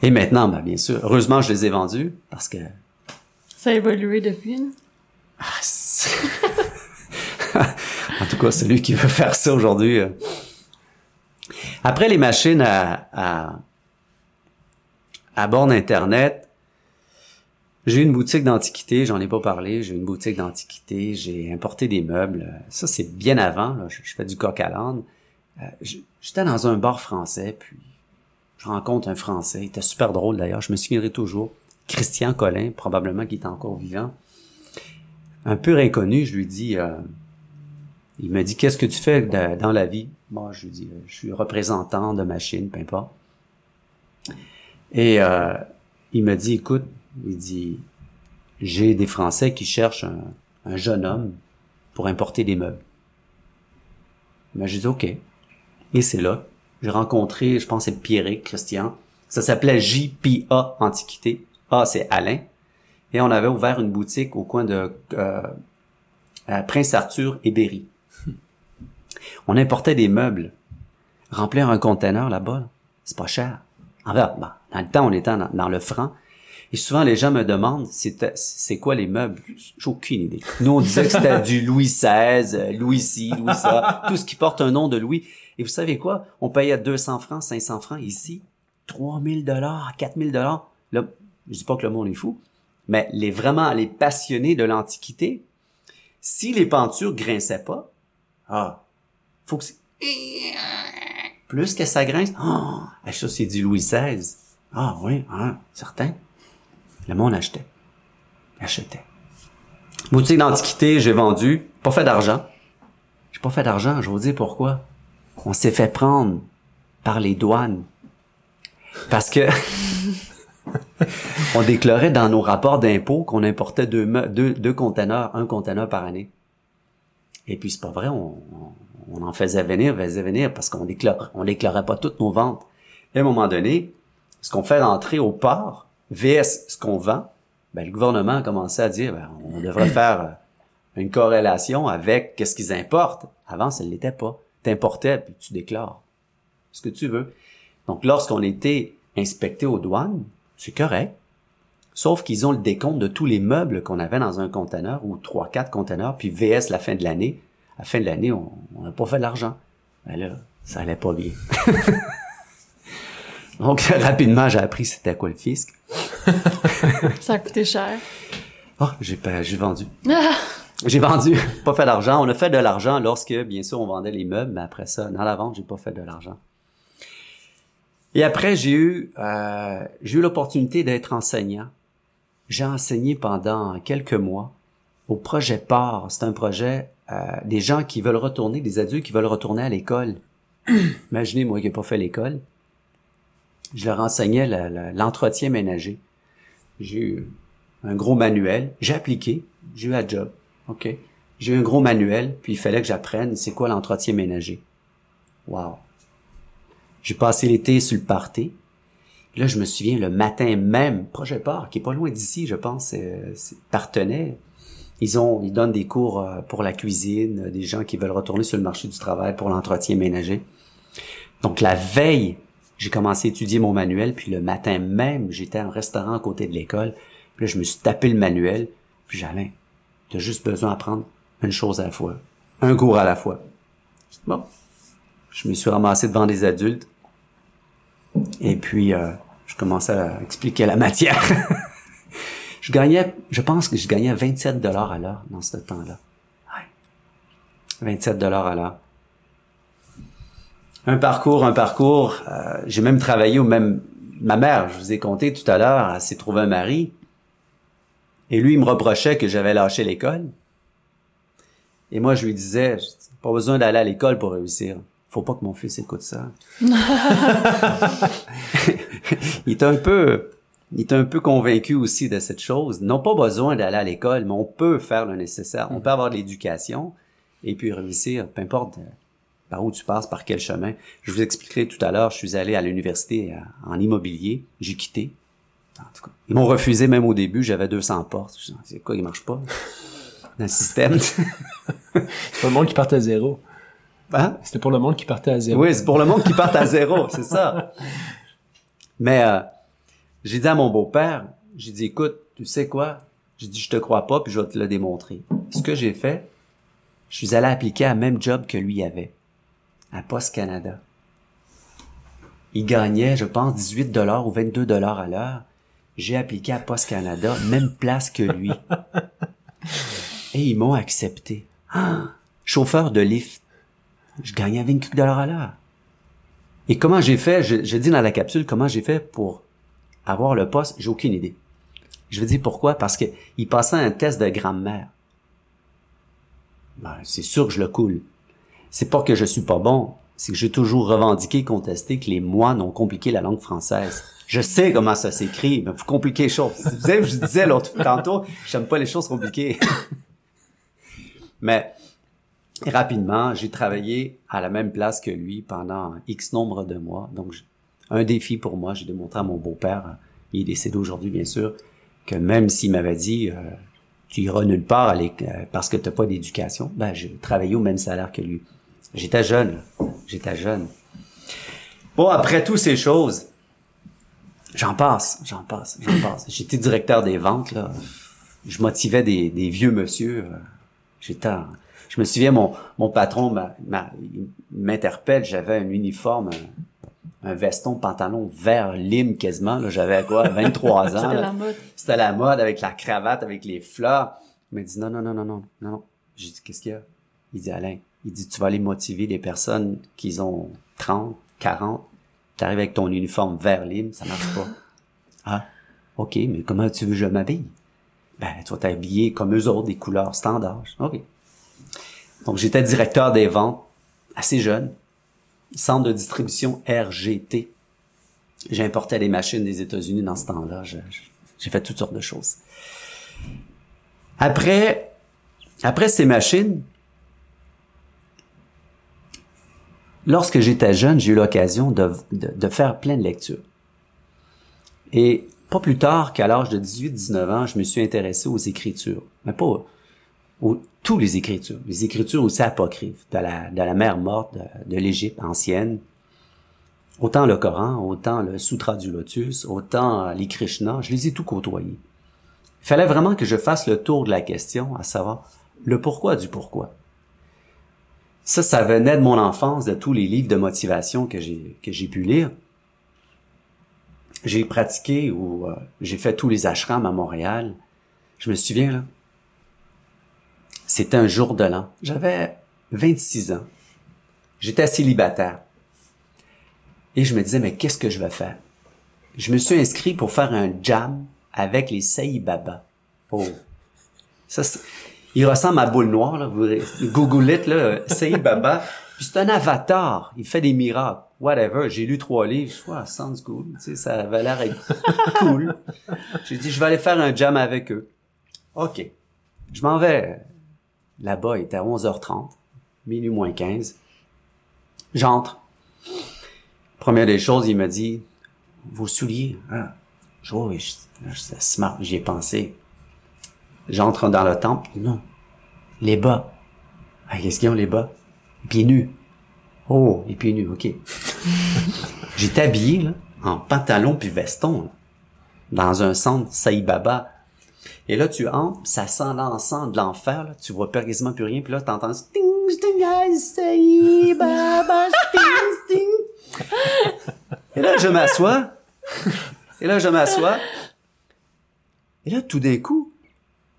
Et maintenant, ben, bien sûr, heureusement, je les ai vendus parce que... Ça a évolué depuis, Ah, en tout cas, celui qui veut faire ça aujourd'hui. Euh. Après les machines à, à, à borne Internet, j'ai une boutique d'antiquité, j'en ai pas parlé, j'ai une boutique d'antiquité, j'ai importé des meubles. Ça, c'est bien avant, là, je, fais du coq à l'âne. Euh, j'étais dans un bar français, puis je rencontre un Français, il était super drôle d'ailleurs, je me souviendrai toujours. Christian Collin, probablement qui est encore vivant. Un peu inconnu, je lui dis, euh, il me dit, qu'est-ce que tu fais dans la vie? Moi, je dis, je suis représentant de machine, peu importe. Et euh, il me dit, écoute, il dit, j'ai des Français qui cherchent un, jeune homme pour importer des meubles. Mais je dis, OK. Et c'est là, J'ai rencontré, je pense, c'est Pierrick, Christian. Ça s'appelait JPA Antiquité. A, c'est Alain. Et on avait ouvert une boutique au coin de euh, Prince Arthur et Berry. On importait des meubles. Remplir un conteneur là-bas, c'est pas cher. En fait, dans le temps, on était dans, le franc. Et souvent, les gens me demandent, c'est quoi les meubles? J'ai aucune idée. Nous, on disait que c'était du Louis XVI, Louis ci, Louis ça, tout ce qui porte un nom de Louis. Et vous savez quoi? On payait 200 francs, 500 francs ici. 3000 dollars, 4000 dollars. Là, je dis pas que le monde est fou, mais les vraiment les passionnés de l'Antiquité, si les pentures grinçaient pas, ah, faut que plus que ça grince, ah, ça c'est du Louis XVI. Ah oui, hein, certain. Le monde achetait. Achetait. Boutique d'antiquité, j'ai vendu, pas fait d'argent. J'ai pas fait d'argent, je vous dis pourquoi. On s'est fait prendre par les douanes. Parce que on déclarait dans nos rapports d'impôts qu'on importait deux, deux, deux conteneurs, un conteneur par année. Et puis c'est pas vrai, on, on, en faisait venir, faisait venir parce qu'on déclarait, on déclarait pas toutes nos ventes. Et à un moment donné, ce qu'on fait rentrer au port, VS ce qu'on vend, ben, le gouvernement a commencé à dire, ben, on devrait faire une corrélation avec qu'est-ce qu'ils importent. Avant, ça ne l'était pas. T'importais, puis tu déclares ce que tu veux. Donc, lorsqu'on était inspecté aux douanes, c'est correct. Sauf qu'ils ont le décompte de tous les meubles qu'on avait dans un conteneur ou trois, quatre conteneurs, puis VS la fin de l'année. À la fin de l'année, on n'a pas fait de l'argent. Mais ben là, ça allait pas bien. Donc, rapidement, j'ai appris c'était quoi le fisc. ça a coûté cher. Oh, j'ai j'ai vendu. j'ai vendu, pas fait d'argent. On a fait de l'argent lorsque, bien sûr, on vendait les meubles, mais après ça, dans la vente, j'ai pas fait de l'argent. Et après, j'ai eu, euh, j'ai eu l'opportunité d'être enseignant. J'ai enseigné pendant quelques mois au projet PAR. C'est un projet euh, des gens qui veulent retourner, des adultes qui veulent retourner à l'école. Imaginez, moi qui n'ai pas fait l'école. Je leur enseignais l'entretien ménager. J'ai eu un gros manuel. J'ai appliqué. J'ai eu un job. OK. J'ai eu un gros manuel, puis il fallait que j'apprenne c'est quoi l'entretien ménager. Wow. J'ai passé l'été sur le party. Là, je me souviens, le matin même, Projet Parc, qui est pas loin d'ici, je pense, c'est partenaire. Ils ont, ils donnent des cours euh, pour la cuisine, des gens qui veulent retourner sur le marché du travail pour l'entretien ménager. Donc la veille, j'ai commencé à étudier mon manuel, puis le matin même, j'étais en restaurant à côté de l'école. Puis là, je me suis tapé le manuel, puis j'allais. Tu as juste besoin d'apprendre une chose à la fois, un cours à la fois. Bon, je me suis ramassé devant des adultes. Et puis, euh, je commençais à expliquer la matière. je gagnais, je pense que je gagnais 27 dollars à l'heure dans ce temps-là. 27 dollars à l'heure. Un parcours, un parcours. Euh, j'ai même travaillé au même. Ma mère, je vous ai conté tout à l'heure, elle s'est trouvée un mari. Et lui, il me reprochait que j'avais lâché l'école. Et moi, je lui disais, pas besoin d'aller à l'école pour réussir faut pas que mon fils écoute ça. il est un peu, il est un peu convaincu aussi de cette chose. Non pas besoin d'aller à l'école, mais on peut faire le nécessaire. On peut avoir de l'éducation et puis réussir, peu importe euh, par où tu passes, par quel chemin. Je vous expliquerai tout à l'heure, je suis allé à l'université euh, en immobilier, j'ai quitté. En tout cas, ils m'ont refusé même au début, j'avais 200 portes. C'est quoi, il marche pas? Dans le système. c'est pas le monde qui part à zéro. Hein? C'était pour le monde qui partait à zéro. Oui, c'est pour le monde qui part à zéro, c'est ça. Mais euh, j'ai dit à mon beau-père, j'ai dit, écoute, tu sais quoi? J'ai dit, je te crois pas, puis je vais te le démontrer. Ce que j'ai fait, je suis allé appliquer à même job que lui avait, à Post Canada. Il gagnait, je pense, 18 dollars ou 22 dollars à l'heure. J'ai appliqué à Post Canada, même place que lui. Et ils m'ont accepté. Ah! chauffeur de lift je gagnais 20 dollars à l'heure. Et comment j'ai fait, je, dis dans la capsule, comment j'ai fait pour avoir le poste, j'ai aucune idée. Je veux dire pourquoi? Parce que il passait un test de grammaire. Ben, c'est sûr que je le coule. C'est pas que je suis pas bon, c'est que j'ai toujours revendiqué, contesté que les moines ont compliqué la langue française. Je sais comment ça s'écrit, mais vous compliquez les choses. Vous savez, je disais l'autre tantôt, j'aime pas les choses compliquées. mais rapidement, j'ai travaillé à la même place que lui pendant X nombre de mois. Donc, un défi pour moi, j'ai démontré à mon beau-père, il est décédé aujourd'hui, bien sûr, que même s'il m'avait dit, euh, tu iras nulle part euh, parce que t'as pas d'éducation, ben, j'ai travaillé au même salaire que lui. J'étais jeune, j'étais jeune. Bon, après toutes ces choses, j'en passe, j'en passe, j'en passe. J'étais directeur des ventes, là. Je motivais des, des vieux monsieur. euh, J'étais, je me souviens, mon, mon patron m'a- m'a- il m'interpelle, j'avais un uniforme, un, un veston, pantalon vert lime quasiment, là, j'avais quoi, 23 ans. C'était la mode. C'était la mode avec la cravate, avec les fleurs. Il m'a dit non, non, non, non, non, non, non. J'ai dit, qu'est-ce qu'il y a? Il dit, Alain, il dit, tu vas aller motiver des personnes qui ont 30, 40. T'arrives avec ton uniforme vert lime, ça marche pas. ah, ok, mais comment tu veux que je m'habille? Ben, tu vas t'habiller comme eux autres, des couleurs standards. Ok. Donc, j'étais directeur des ventes, assez jeune. Centre de distribution RGT. J'importais des machines des États-Unis dans ce temps-là. J'ai fait toutes sortes de choses. Après, après ces machines, lorsque j'étais jeune, j'ai eu l'occasion de faire plein de lectures. Et pas plus tard qu'à l'âge de 18-19 ans, je me suis intéressé aux écritures. Mais pas aux, tous les écritures. Les écritures aussi apocryphes de la, de mer morte, de, l'Égypte ancienne. Autant le Coran, autant le Sutra du Lotus, autant les Krishna, je les ai tout côtoyés. Il fallait vraiment que je fasse le tour de la question, à savoir le pourquoi du pourquoi. Ça, ça venait de mon enfance, de tous les livres de motivation que j'ai que j'ai pu lire. J'ai pratiqué ou euh, j'ai fait tous les ashrams à Montréal. Je me souviens là. C'était un jour de l'an. J'avais 26 ans. J'étais célibataire. Et je me disais mais qu'est-ce que je vais faire? Je me suis inscrit pour faire un jam avec les Saï Baba. Oh. Ça, il ressemble à boule noire, là. Vous Google it, là. Saï Baba. Puis c'est un avatar. Il fait des miracles. Whatever. J'ai lu trois livres. Vois, sounds cool. Tu sais, ça avait l'air cool. J'ai dit, je vais aller faire un jam avec eux. OK. Je m'en vais là-bas. Il était à 11h30. Minuit moins 15. J'entre. Première des choses, il m'a dit, vos souliers. Ah. Je vois, c'est smart, j'y ai pensé. J'entre dans le temple, non. Les bas. Ah, qu'est-ce qu'ils ont, les bas? Les pieds nus. Oh, les pieds nus, ok. J'étais habillé, là, en pantalon puis veston, dans un centre Saï Baba. Et là, tu entres, ça sent l'encens de l'enfer, là. Tu vois pas quasiment plus rien, puis là, t'entends ah, Saï Baba, sting, sting. Et là, je m'assois. Et là, je m'assois. Et là, tout d'un coup,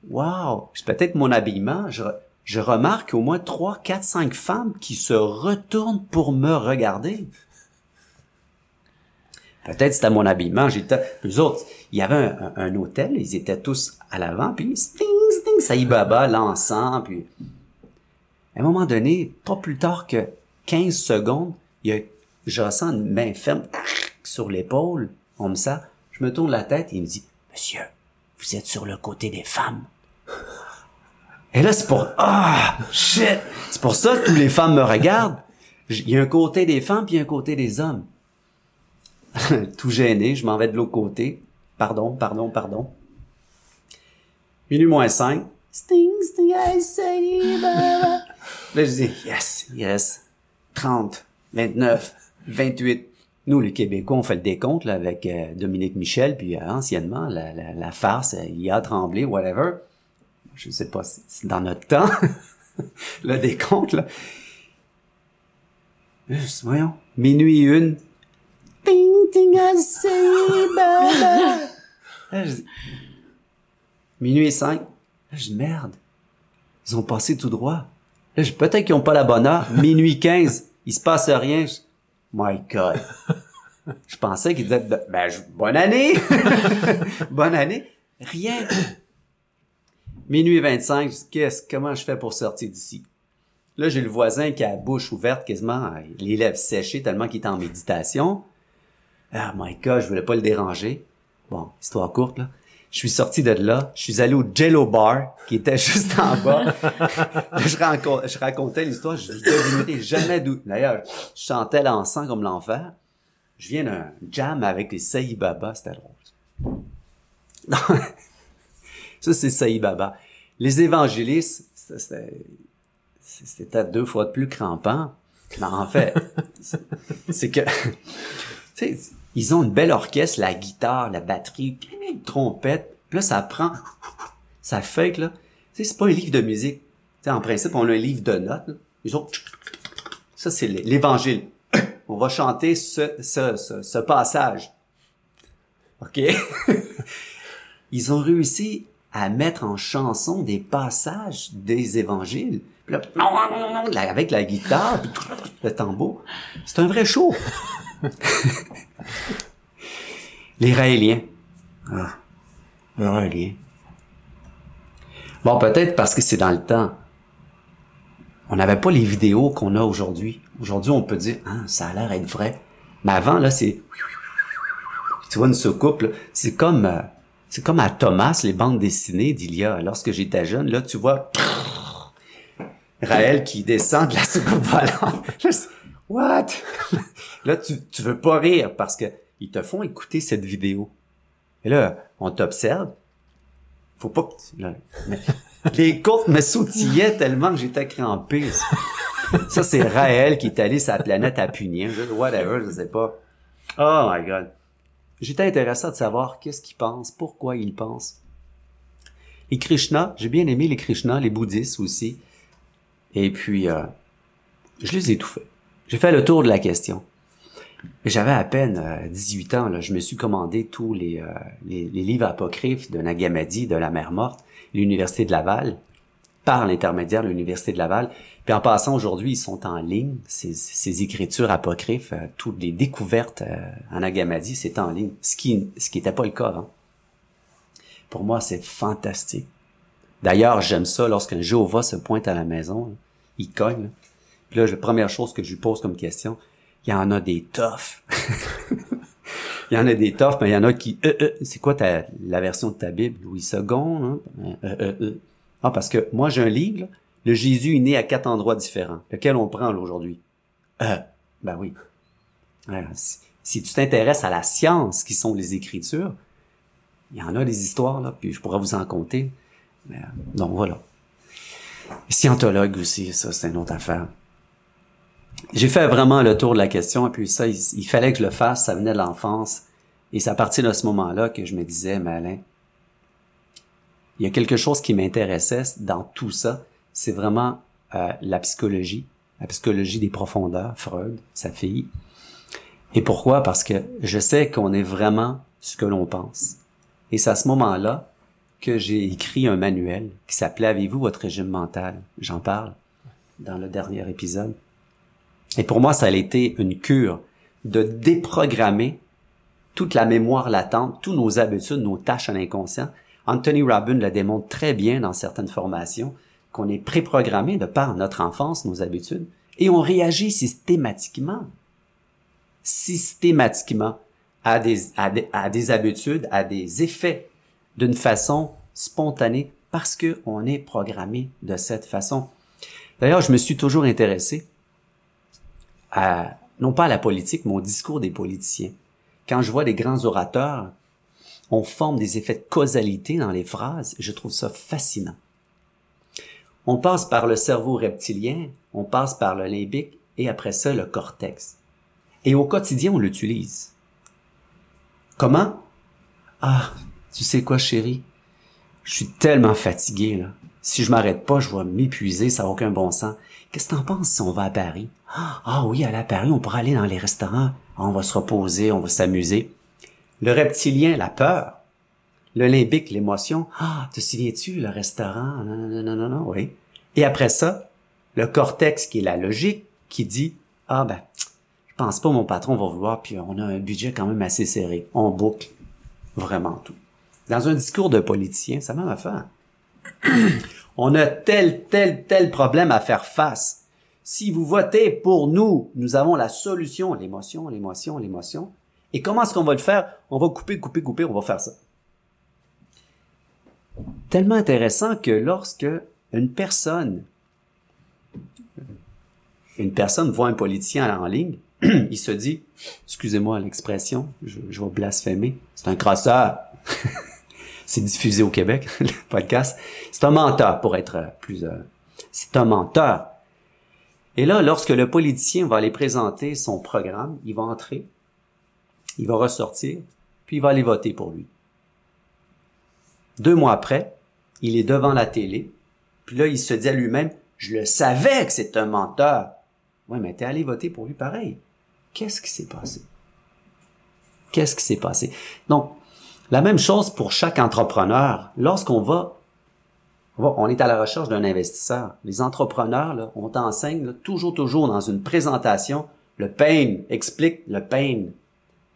wow, c'est peut-être mon habillement, je, je remarque au moins trois, quatre, cinq femmes qui se retournent pour me regarder. Peut-être c'était mon habillement, j'étais, eux autres, il y avait un, un- un hôtel, ils étaient tous à l'avant, puis sting, sting, ça y baba, l'encens, puis à un moment donné, pas plus tard que 15 secondes, il y a, je ressens une main ferme sur l'épaule, on me sent, je me tourne la tête et il me dit, monsieur, vous êtes sur le côté des femmes. Et là, c'est pour, ah, shit! C'est pour ça que toutes les femmes me regardent. Il y a un côté des femmes puis un côté des hommes. Tout gêné, je m'en vais de l'autre côté. Pardon, pardon, pardon. Minuit moins cinq. Sting, sting, I say. Là, je dis, yes, yes. 30, 29, 28. Nous, les Québécois, on fait le décompte là, avec euh, Dominique Michel, puis euh, anciennement, la, la, la farce, euh, il a tremblé, whatever. Je sais pas si c'est dans notre temps, le décompte, là. Juste, voyons, minuit une. Ting, ting, I Minuit cinq. Là, je dis, merde. Ils ont passé tout droit. Là, je- peut-être qu'ils ont pas la bonne heure. Minuit 15. Il se passe rien. My God. Je pensais qu'ils disaient, ben, je- bonne année. bonne année. Rien. Minuit 25. Je dis, qu'est-ce, comment je fais pour sortir d'ici? Là, j'ai le voisin qui a la bouche ouverte quasiment, les lèvres séchées tellement qu'il est en méditation. Ah, my God, je voulais pas le déranger. Bon, histoire courte, là. Je suis sorti de là, je suis allé au Jello Bar, qui était juste en bas. Je, racontais, je l'histoire, je ne devinerai jamais d'où. D'ailleurs, je chantais l'encens comme l'enfer. Je viens d'un jam avec les Saï Baba, c'était drôle. Ça, c'est Saï Baba. Les évangélistes, c'était deux fois de plus crampant. Mais en fait, c'est que, sais, ils ont une belle orchestre, la guitare, la batterie, une trompette. Puis là, ça prend, ça fait là. Tu sais, c'est pas un livre de musique. Tu en principe, on a un livre de notes. Là. Ils ont, ça, c'est l'évangile. On va chanter ce, passage. OK? Ils ont réussi à mettre en chanson des passages des évangiles. Là, avec la guitare, le tambour. C'est un vrai show. Les Raéliens. Ah. Bon, peut-être parce que c'est dans le temps. On n'avait pas les vidéos qu'on a aujourd'hui. Aujourd'hui, on peut dire, ah, ça a l'air d'être vrai. Mais avant, là, c'est... Tu vois une soucoupe, c'est comme... Euh, c'est comme à Thomas, les bandes dessinées d'il y a, lorsque j'étais jeune, là, tu vois... Raël qui descend de la soucoupe volante. What? là, tu, tu veux pas rire parce que ils te font écouter cette vidéo. Et là, on t'observe. Faut pas que là, les côtes me sautillaient tellement que j'étais crampé. Ça, c'est Raël qui est allé sur la planète à punir. Whatever, je sais pas. Oh my god. J'étais intéressé de savoir qu'est-ce qu'il pense, pourquoi il pense. Les Krishna, j'ai bien aimé les Krishna, les bouddhistes aussi. Et puis, euh, je les ai tout fait. J'ai fait le tour de la question. J'avais à peine 18 euh, ans, je me suis commandé tous les, euh, les, livres apocryphes de Nagamadi, de la mer morte, l'Université de Laval, par l'intermédiaire de l'Université de Laval. Puis en passant aujourd'hui, ils sont en ligne, ces, écritures apocryphes, euh, toutes les découvertes en Nagamadi, c'est en ligne, ce qui ce qui n'était pas le cas avant. Pour moi, c'est fantastique. D'ailleurs, j'aime ça lorsqu'un Jéhovah se pointe à la maison, il cogne. Là, la première chose que je lui pose comme question, il y en a des toughs. il y en a des toughs, mais il y en a qui... Euh, euh, c'est quoi ta, la version de ta Bible? Louis II, hein? Euh, ah, parce que moi, j'ai un livre, le Jésus est né à quatre endroits différents. Lequel on prend aujourd'hui? Euh, ben oui. si, tu t'intéresses à la science qui sont les Écritures, il y en a des histoires, là, puis je pourrais vous en compter. Donc voilà. Scientologue aussi, ça, c'est une autre affaire j'ai fait vraiment le tour de la question, et puis ça, il, fallait que je le fasse, ça venait de l'enfance. Et c'est à partir de ce moment-là que je me disais, Malin, il y a quelque chose qui m'intéressait dans tout ça, c'est vraiment euh, la psychologie, la psychologie des profondeurs, Freud, sa fille. Et pourquoi? Parce que je sais qu'on est vraiment ce que l'on pense. Et c'est à ce moment-là que j'ai écrit un manuel qui s'appelait Avez-vous votre régime mental? J'en parle dans le dernier épisode. Et pour moi, ça a été une cure de déprogrammer toute la mémoire latente, tous nos habitudes, nos tâches à l'inconscient. Anthony Robbins le démontre très bien dans certaines formations qu'on est préprogrammé de par notre enfance, nos habitudes, et on réagit systématiquement, systématiquement à des, à des, à des habitudes, à des effets d'une façon spontanée parce que on est programmé de cette façon. D'ailleurs, je me suis toujours intéressé non pas à la politique, mais au discours des politiciens. Quand je vois des grands orateurs, on forme des effets de causalité dans les phrases, je trouve ça fascinant. On passe par le cerveau reptilien, on passe par le limbique et après ça le cortex. Et au quotidien, on l'utilise. Comment? Ah, tu sais quoi, chérie? Je suis tellement fatigué, là. Si je m'arrête pas, je vais m'épuiser, ça n'a aucun bon sens. Qu'est-ce que t'en penses si on va à Paris? Ah oui, aller à Paris, on pourra aller dans les restaurants. On va se reposer, on va s'amuser. Le reptilien, la peur. Le limbique, l'émotion. Ah, te souviens-tu, le restaurant? Non, non, non, non, non, oui. Et après ça, le cortex, qui est la logique, qui dit, ah ben, je pense pas mon patron va vouloir, puis on a un budget quand même assez serré. On boucle vraiment tout. Dans un discours de politicien, ça m'a fait. On a tel, tel, tel problème à faire face. Si vous votez pour nous, nous avons la solution, l'émotion, l'émotion, l'émotion. Et comment est-ce qu'on va le faire? On va couper, couper, couper, on va faire ça. tellement intéressant que lorsque une personne, une personne voit un politicien en ligne, il se dit, excusez-moi l'expression, je, je vais blasphémer, c'est un crasseur. c'est diffusé au Québec, le podcast. C'est un menteur, pour être plus... euh, c'est un menteur. Et là, lorsque le politicien va aller présenter son programme, il va entrer, il va ressortir, puis il va aller voter pour lui. Deux mois après, il est devant la télé, puis là, il se dit à lui-même, je le savais que c'est un menteur. Ouais, mais t'es allé voter pour lui pareil. Qu'est-ce qui s'est passé? Qu'est-ce qui s'est passé? Donc, la même chose pour chaque entrepreneur. Lorsqu'on va, on est à la recherche d'un investisseur. Les entrepreneurs, on t'enseigne toujours, toujours dans une présentation, le pain, explique le pain.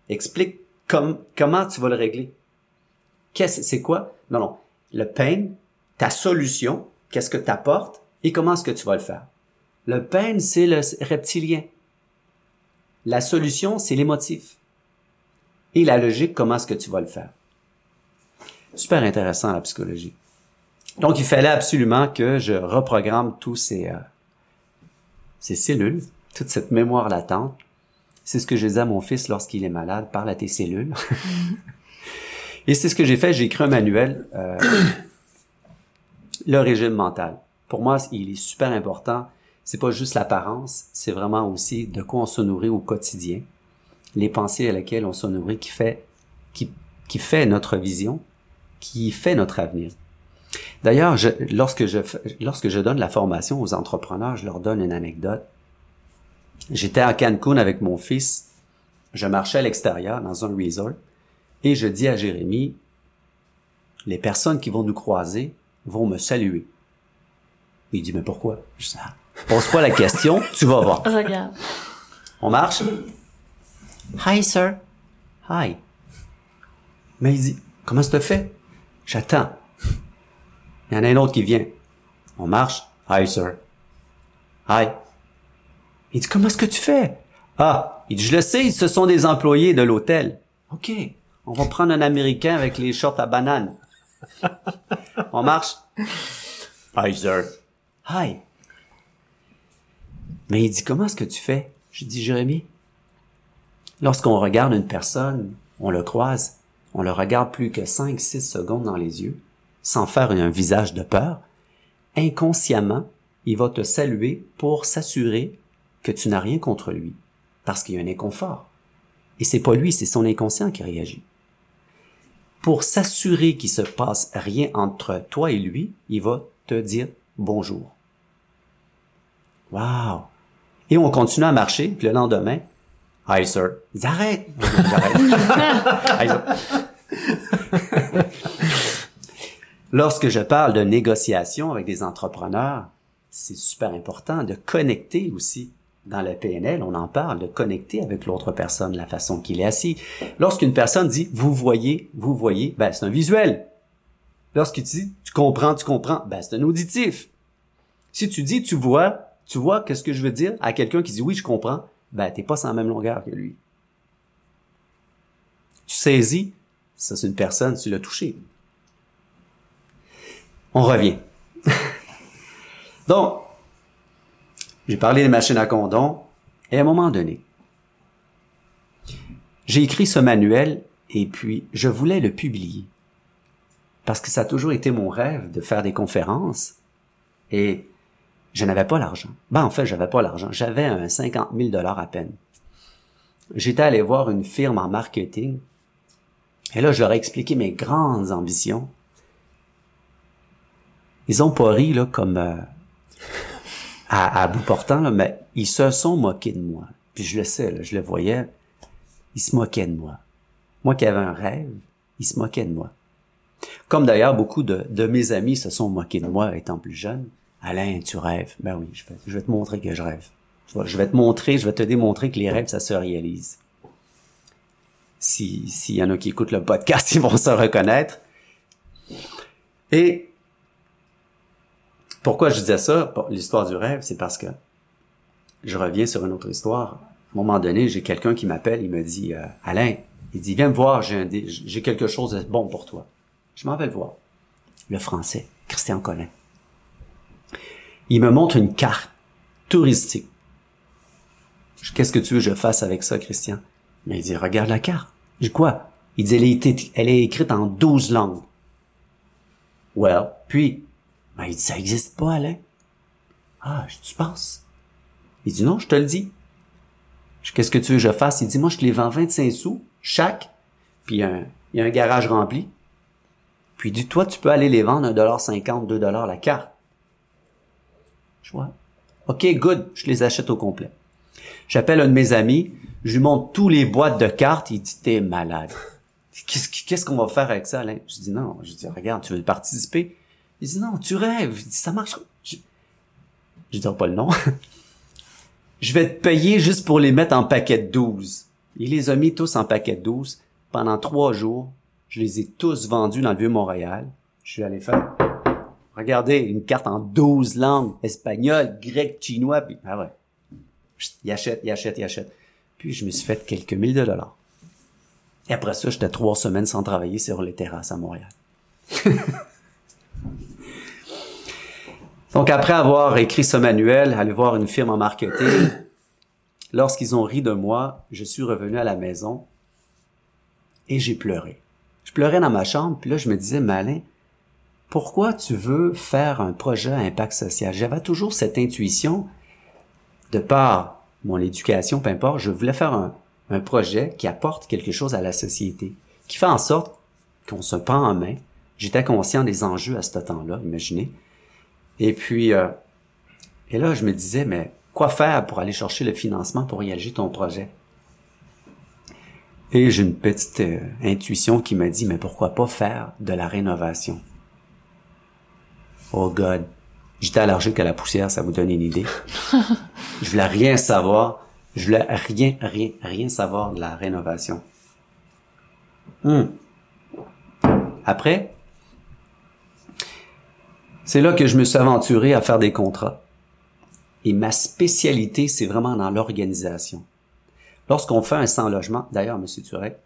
Explique comme, comment tu vas le régler. Qu'est-ce, c'est quoi? Non, non. Le pain, ta solution, qu'est-ce que tu apportes et comment est-ce que tu vas le faire. Le pain, c'est le reptilien. La solution, c'est l'émotif. Et la logique, comment est-ce que tu vas le faire. Super intéressant, la psychologie. Donc, il fallait absolument que je reprogramme tous ces, euh, ces cellules, toute cette mémoire latente. C'est ce que je dis à mon fils lorsqu'il est malade, parle à tes cellules. Et c'est ce que j'ai fait, j'ai écrit un manuel, euh, le régime mental. Pour moi, il est super important. C'est pas juste l'apparence, c'est vraiment aussi de quoi on se nourrit au quotidien, les pensées à laquelle on se nourrit qui fait, qui, qui fait notre vision, qui fait notre avenir. D'ailleurs, je, lorsque je, lorsque je donne la formation aux entrepreneurs, je leur donne une anecdote. J'étais à Cancun avec mon fils. Je marchais à l'extérieur dans un resort et je dis à Jérémy, les personnes qui vont nous croiser vont me saluer. Il dit, mais pourquoi? Je dis, Ah, pose pas la question, tu vas voir. Regarde. On marche. Hi, sir. Hi. Mais il dit, comment ça te fait? J'attends. Il y en a un autre qui vient. On marche. Hi, sir. Hi. Il dit, comment est-ce que tu fais? Ah, il dit, je le sais, ce sont des employés de l'hôtel. OK. On va prendre un Américain avec les shorts à banane. On marche. Hi, sir. Hi. Mais il dit, comment est-ce que tu fais? Je dis, Jérémy, lorsqu'on regarde une personne, on le croise, on le regarde plus que 5-6 secondes dans les yeux, sans faire un visage de peur, inconsciemment, il va te saluer pour s'assurer que tu n'as rien contre lui, parce qu'il y a un inconfort. Et c'est pas lui, c'est son inconscient qui réagit. Pour s'assurer qu'il se passe rien entre toi et lui, il va te dire bonjour. Wow! Et on continue à marcher, puis le lendemain, Hi, sir. Il dit, arrête! J'arrête. Hi, sir. Lorsque je parle de négociation avec des entrepreneurs, c'est super important de connecter aussi. Dans le PNL, on en parle, de connecter avec l'autre personne, la façon qu'il est assis. Lorsqu'une personne dit, vous voyez, vous voyez, ben, c'est un visuel. Lorsque tu dis, tu comprends, tu comprends, ben, c'est un auditif. Si tu dis, tu vois, tu vois qu'est-ce que je veux dire à quelqu'un qui dit, oui, je comprends, ben, t'es pas sur la même longueur que lui. Tu saisis, ça c'est une personne, tu l'as touché. On revient. Donc, j'ai parlé des machines à condom, et à un moment donné, j'ai écrit ce manuel, et puis je voulais le publier. Parce que ça a toujours été mon rêve de faire des conférences, et je n'avais pas l'argent. Ben, en fait, j'avais pas l'argent. J'avais un 50 000 dollars à peine. J'étais allé voir une firme en marketing, et là, je leur ai expliqué mes grandes ambitions. Ils ont pas ri, là, comme euh, à, bout portant, là, mais ils se sont moqués de moi. Puis je le sais, là, je le voyais. Ils se moquaient de moi. Moi qui avais un rêve, ils se moquaient de moi. Comme d'ailleurs, beaucoup de, de mes amis se sont moqués de moi étant plus jeune. Alain, tu rêves. Ben oui, je vais, te montrer que je rêve. Je vais te montrer, je vais te démontrer que les rêves, ça se réalise. Si, s'il y en a qui écoutent le podcast, ils vont se reconnaître. Et pourquoi je disais ça, l'histoire du rêve, c'est parce que je reviens sur une autre histoire. À un moment donné, j'ai quelqu'un qui m'appelle, il me dit, euh, Alain, il dit, viens me voir, j'ai quelque chose de bon pour toi. Je m'en vais le voir. le français, Christian Collin. Il me montre une carte touristique. Qu'est-ce que tu veux que je fasse avec ça, Christian? Mais il dit, regarde la carte. Je dis quoi? Il dit, elle est, écrite en 12 langues. Well, puis, ben, il dit, ça existe pas, Alain. Ah, tu penses? Il dit, non, je te le dis. Qu'est-ce que tu veux que je fasse? Il dit, moi, je te les vends 25 sous, chaque, puis il y a un garage rempli. Puis dis toi, tu peux aller les vendre 1,50$, 2$ la carte. Je vois. OK, good, je les achète au complet. J'appelle un de mes amis, je lui montre tous les boîtes de cartes, il dit, t'es malade. Qu'est-ce qu'on va faire avec ça, Alain? Je dis, non. Je dis, regarde, tu veux participer? Il dit, non, tu rêves. Ça marche. Je, je dirai pas le nom. je vais te payer juste pour les mettre en paquet de 12. Il les a mis tous en paquet de 12. Pendant trois jours, je les ai tous vendus dans le Vieux-Montréal. Je suis allé faire, regardez, une carte en 12 langues, espagnol, grec, chinois, puis, ah ouais. Il achète, il achète, il achète. Puis je me suis fait quelques mille de dollars. Et après ça, j'étais trois semaines sans travailler sur les terrasses à Montréal. Donc après avoir écrit ce manuel, aller voir une firme en marketing, lorsqu'ils ont ri de moi, je suis revenu à la maison et j'ai pleuré. Je pleurais dans ma chambre, puis là je me disais, Malin, pourquoi tu veux faire un projet à impact social? J'avais toujours cette intuition, de par mon éducation, peu importe, je voulais faire un, projet qui apporte quelque chose à la société, qui fait en sorte qu'on se prend en main. J'étais conscient des enjeux à ce temps-là, imaginez. Et puis, euh, et là, je me disais, mais quoi faire pour aller chercher le financement pour réaliser ton projet? Et j'ai une petite euh, intuition qui m'a dit, mais pourquoi pas faire de la rénovation? Oh God. J'étais allergique à la poussière, ça vous donne une idée. je voulais rien savoir. Je voulais rien, rien, rien savoir de la rénovation. Hmm. Après, c'est là que je me suis aventuré à faire des contrats. Et ma spécialité, c'est vraiment dans l'organisation. Lorsqu'on fait un sans-logement, d'ailleurs, M. Turek,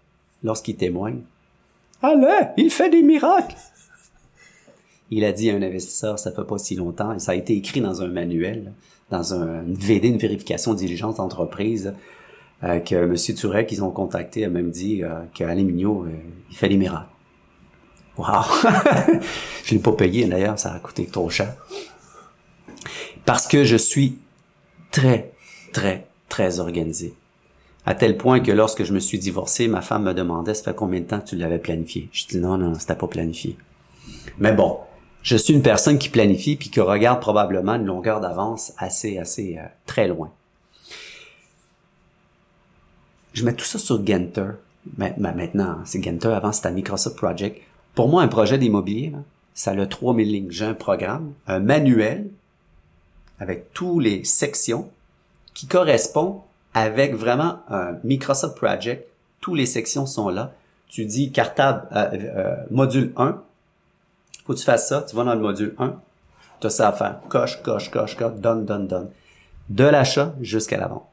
lorsqu'il témoigne, Allez, il fait des miracles! Il a dit à un investisseur, ça fait pas si longtemps, et ça a été écrit dans un manuel, dans un, VD, une vérification diligence d'entreprise, euh, que M. Turek, qu'ils ont contacté, a même dit euh, qu'Alain Mignot, euh, il fait des miracles. Wow! je l'ai pas payé, d'ailleurs, ça a coûté trop cher. Parce que je suis très, très, très organisé. À tel point que lorsque je me suis divorcé, ma femme me demandait, ça fait combien de temps que tu l'avais planifié? Je dis non, non, c'était pas planifié. Mais bon, je suis une personne qui planifie puis qui regarde probablement une longueur d'avance assez, assez euh, très loin. Je mets tout ça sur Genter. Maintenant, c'est Genter. Avant, c'était Microsoft Project. Pour moi, un projet d'immobilier, ça a 3000 lignes. J'ai un programme, un manuel avec toutes les sections qui correspond avec vraiment un Microsoft Project. Toutes les sections sont là. Tu dis cartable euh, euh, module 1, faut que tu fasses ça, tu vas dans le module 1, tu as ça à faire. Coche, coche, coche, coche, donne, donne, donne. De l'achat jusqu'à la vente.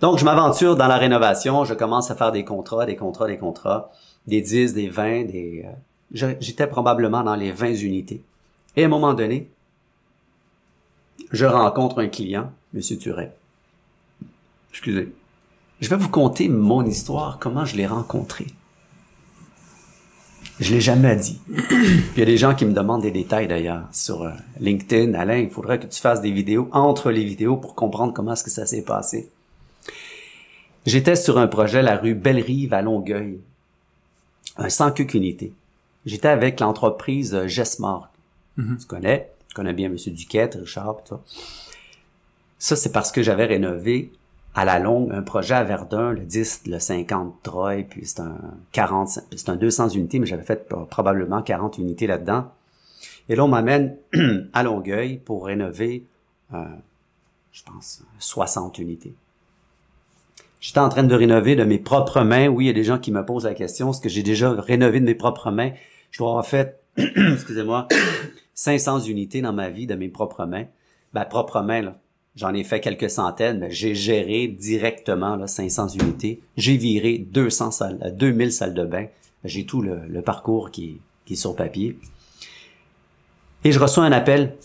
Donc, je m'aventure dans la rénovation, je commence à faire des contrats, des contrats, des contrats, des 10, des 20, des... Euh, j'étais probablement dans les 20 unités. Et à un moment donné, je rencontre un client, Monsieur Turet. Excusez. Je vais vous conter mon histoire, comment je l'ai rencontré. Je l'ai jamais dit. il y a des gens qui me demandent des détails d'ailleurs sur euh, LinkedIn. Alain, il faudrait que tu fasses des vidéos entre les vidéos pour comprendre comment est-ce que ça s'est passé. J'étais sur un projet la rue Belle-Rive à Longueuil, un sans queue unité. J'étais avec l'entreprise euh, Gessmark. Mm-hmm. Tu connais, tu connais bien Monsieur Duquette, Richard, tout ça. Ça, c'est parce que j'avais rénové à la longue, un projet à Verdun, le 10, le 50 Troy, puis c'est un 40, c'est un 200 unités, mais j'avais fait probablement 40 unités là-dedans. Et là, on m'amène à Longueuil pour rénover, euh, je pense, 60 unités. J'étais en train de rénover de mes propres mains. Oui, il y a des gens qui me posent la question, est-ce que j'ai déjà rénové de mes propres mains? Je dois avoir fait, excusez-moi, 500 unités dans ma vie de mes propres mains. Ben, propres mains, là J'en ai fait quelques centaines, mais j'ai géré directement là, 500 unités. J'ai viré 200 salles, 2000 euh, salles de bain. J'ai tout le, parcours qui, qui est sur papier. Et je reçois un appel,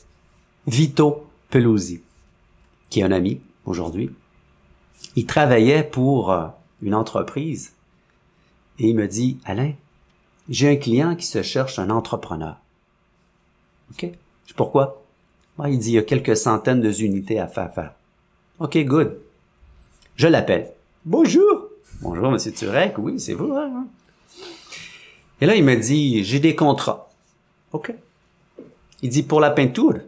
Vito Pelosi, qui est un ami aujourd'hui. Il travaillait pour euh, une entreprise et il me dit, Alain, j'ai un client qui se cherche un entrepreneur. OK? Pourquoi? Ah, il dit, il y a quelques centaines de unités à faire faire. OK, good. Je l'appelle. Bonjour. Bonjour, monsieur Turek. Oui, c'est vous, hein? Et là, il me dit, j'ai des contrats. OK. Il dit, pour la peinture.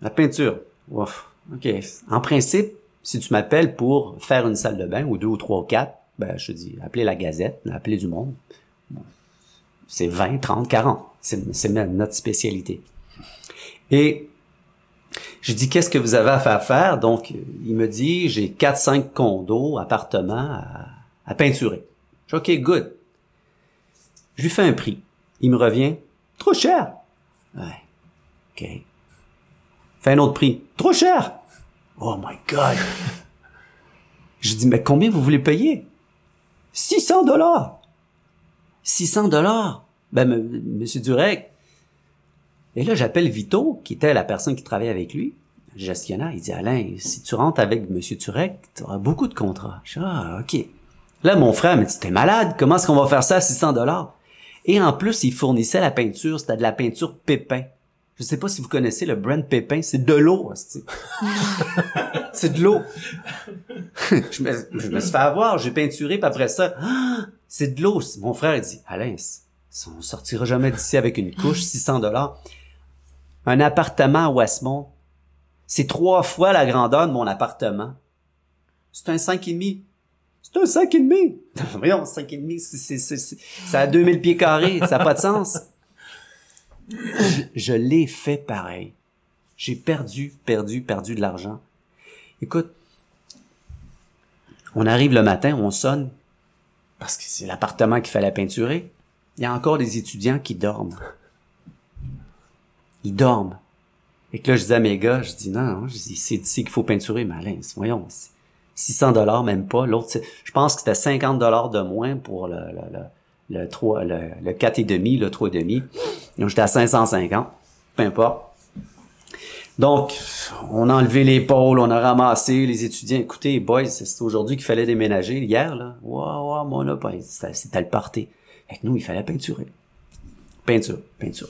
La peinture. Ouf. OK. En principe, si tu m'appelles pour faire une salle de bain, ou deux, ou trois, ou quatre, ben, je te dis, appelez la Gazette, appelez du monde. C'est 20, 30, 40. C'est notre spécialité. Et je dis, qu'est-ce que vous avez à faire? Donc, il me dit, j'ai 4, 5 condos, appartements à, à peinturer. Je dis, OK, good. Je lui fais un prix. Il me revient, trop cher. Ouais. OK. Fais un autre prix. Trop cher. Oh my God. je dis, mais combien vous voulez payer? 600 dollars. 600 dollars. Ben, monsieur Durek. Et là, j'appelle Vito, qui était la personne qui travaillait avec lui, le gestionnaire. Il dit, Alain, si tu rentres avec monsieur Turek, tu auras beaucoup de contrats. Je dis, ah, OK. Là, mon frère me dit, t'es malade, comment est-ce qu'on va faire ça à 600 dollars? Et en plus, il fournissait la peinture, c'était de la peinture Pépin. Je sais pas si vous connaissez le brand Pépin, c'est de l'eau, c'est de l'eau. je, me, je me suis fait avoir, j'ai peinturé, puis après ça, c'est de l'eau. Mon frère il dit, Alain, on sortira jamais d'ici avec une couche, 600 dollars. Un appartement à Westmont, c'est trois fois la grandeur de mon appartement. C'est un cinq et demi. C'est un cinq et demi. Voyons, cinq et demi, c'est, a 2000 pieds carrés, ça n'a pas de sens. Je, je l'ai fait pareil. J'ai perdu, perdu, perdu de l'argent. Écoute, on arrive le matin, on sonne, parce que c'est l'appartement qu'il fallait peinturer. Il y a encore des étudiants qui dorment. Dorment. Et que là, je dis à mes gars, je dis non, c'est ici qu'il faut peinturer, mais voyons, 600 dollars, même pas. L'autre, je pense que c'était 50 dollars de moins pour le, le, le, le 3, le, le 4 et demi, le 3 et demi. Donc, j'étais à 550. Peu importe. Donc, on a enlevé l'épaule, on a ramassé les étudiants. Écoutez, boys, c'est aujourd'hui qu'il fallait déménager. Hier, là, waouh, wow, mon là, c'était le party. Avec nous, il fallait peinturer. Peinture, peinture.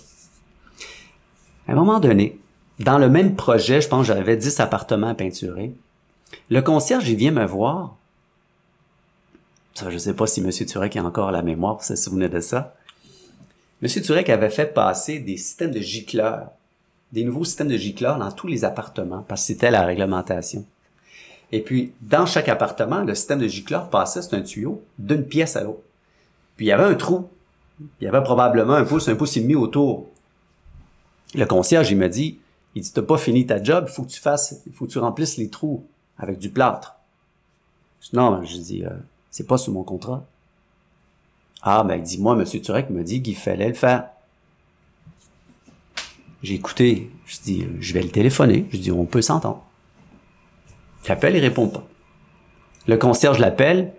À un moment donné, dans le même projet, je pense que j'avais 10 appartements à peinturer. Le concierge, il vient me voir. Je sais pas si M. Turek a encore la mémoire pour se souvenir de ça. M. Turek avait fait passer des systèmes de gicleurs, des nouveaux systèmes de gicleurs dans tous les appartements, parce que c'était la réglementation. Et puis, dans chaque appartement, le système de gicleurs passait, c'est un tuyau, d'une pièce à l'autre. Puis il y avait un trou. Il y avait probablement un pouce, un pouce et demi autour. Le concierge, il m'a dit, il dit, t'as pas fini ta job, il faut que tu fasses, il faut que tu remplisses les trous avec du plâtre. Je dis, non, je dis, euh, c'est pas sous mon contrat. Ah, ben, dis moi, Monsieur Turek me dit qu'il fallait le faire. J'ai écouté. Je dis, euh, je vais le téléphoner. Je dis, on peut s'entendre. J'appelle, il répond pas. Le concierge l'appelle.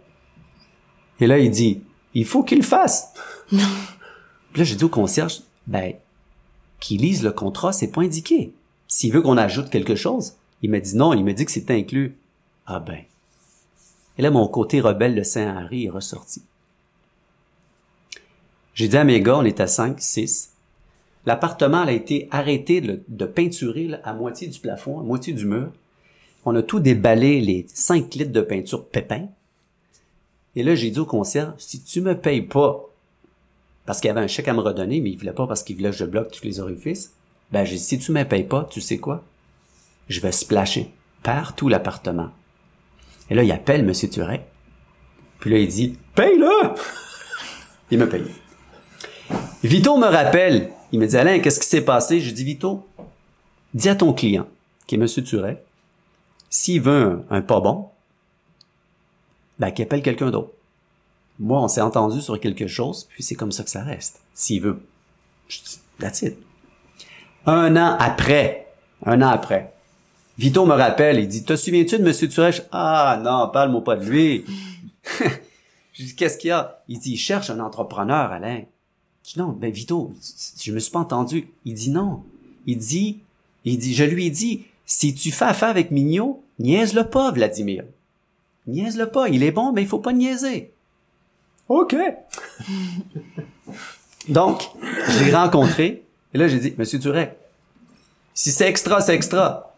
Et là, il dit, il faut qu'il le fasse. Non. Puis là, j'ai dit au concierge, ben, qu'il lise le contrat, c'est pas indiqué. S'il veut qu'on ajoute quelque chose, il m'a dit non, il m'a dit que c'était inclus. Ah ben. Et là, mon côté rebelle de Saint-Henri est ressorti. J'ai dit à mes gars, on est à 5, 6. L'appartement a été arrêté de, peinturer à moitié du plafond, à moitié du mur. On a tout déballé, les 5 litres de peinture pépin. Et là, j'ai dit au concierge, si tu me payes pas, parce qu'il avait un chèque à me redonner, mais il voulait pas parce qu'il voulait que je bloque tous les orifices, ben j'ai dit, si tu me payes pas, tu sais quoi? Je vais splasher partout l'appartement. Et là, il appelle M. Turek. Puis là, il dit, paye-le! il me paye. Vito me rappelle. Il me dit, Alain, qu'est-ce qui s'est passé? Je dis, Vito, dis à ton client, qui est M. Turek, s'il veut un, pas bon, ben, qu'il appelle quelqu'un d'autre. Moi, on s'est entendu sur quelque chose, puis c'est comme ça que ça reste. S'il veut. That's it. Un an après, un an après, Vito me rappelle, il dit, te souviens-tu de M. Turek? Ah non, parle-moi pas de lui. je dis, qu'est-ce qu'il y a? Il dit, il cherche un entrepreneur, Alain Je dis non, ben Vito, je me suis pas entendu. Il dit non. Il dit, il dit, je lui ai dit, si tu fais affaire avec Mignot, niaise-le pas, Vladimir. Niaise-le pas. Il est bon, mais il faut pas niaiser. OK. Donc, je l'ai rencontré. Et là, j'ai dit, Monsieur Turek, si c'est extra, c'est extra.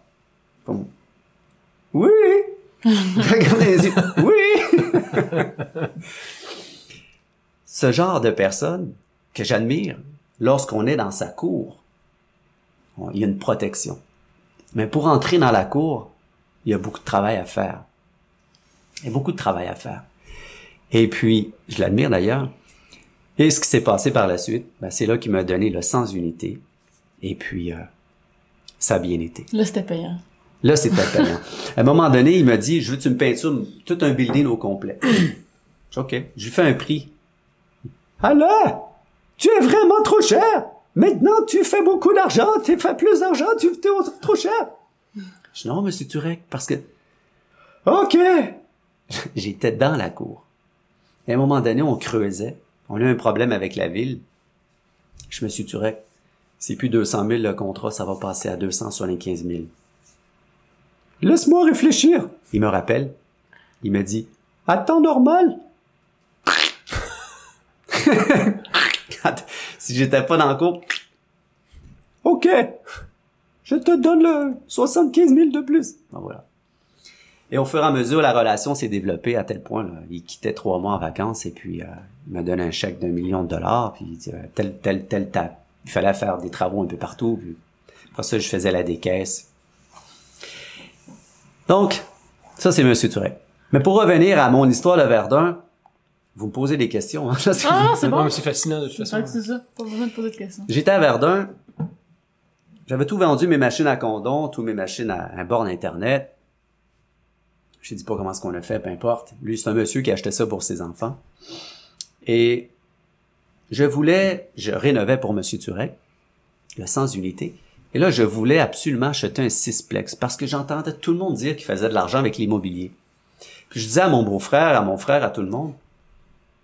Oui. Regardez les yeux. Oui. Ce genre de personne que j'admire, lorsqu'on est dans sa cour, il y a une protection. Mais pour entrer dans la cour, il y a beaucoup de travail à faire. Il y a beaucoup de travail à faire. Et puis, je l'admire d'ailleurs. Et ce qui s'est passé par la suite, ben, c'est là qu'il m'a donné le sens d'unité. Et puis, euh, ça a bien été. Là, c'était payant. Là, c'était payant. à un moment donné, il m'a dit, je veux que tu me peintures tout un building au complet. OK. Je lui fais un prix. Alors, tu es vraiment trop cher. Maintenant, tu fais beaucoup d'argent, tu fais plus d'argent, tu es trop cher. Je dis, non, monsieur Turek, parce que... OK. J'étais dans la cour. Et à un moment donné, on creusait. On a eu un problème avec la ville. Je me suis Turek, c'est plus 200 000 le contrat, ça va passer à 275 000. Laisse-moi réfléchir. Il me rappelle. Il me dit, à temps normal? si j'étais pas dans le cours, OK. Je te donne le 75 000 de plus. Ben voilà. Et au fur et à mesure, la relation s'est développée à tel point, là, il quittait trois mois en vacances et puis euh, il m'a donné un chèque d'un million de dollars, puis il dit, euh, tel, tel, tel, tel, il fallait faire des travaux un peu partout. Puis après ça, je faisais la décaisse. Donc, ça, c'est Monsieur Touré. Mais pour revenir à mon histoire de Verdun, vous me posez des questions. Hein? Ah, c'est bon. c'est fascinant de toute façon. c'est ça. Pas besoin de poser de questions. J'étais à Verdun. J'avais tout vendu, mes machines à condom, toutes mes machines à, à borne Internet. Je ne dis pas comment ce qu'on a fait, peu importe. Lui, c'est un monsieur qui achetait ça pour ses enfants. Et je voulais, je rénovais pour Monsieur Turek, le sens unité. Et là, je voulais absolument acheter un sixplex parce que j'entendais tout le monde dire qu'il faisait de l'argent avec l'immobilier. Puis je disais à mon beau-frère, à mon frère, à tout le monde,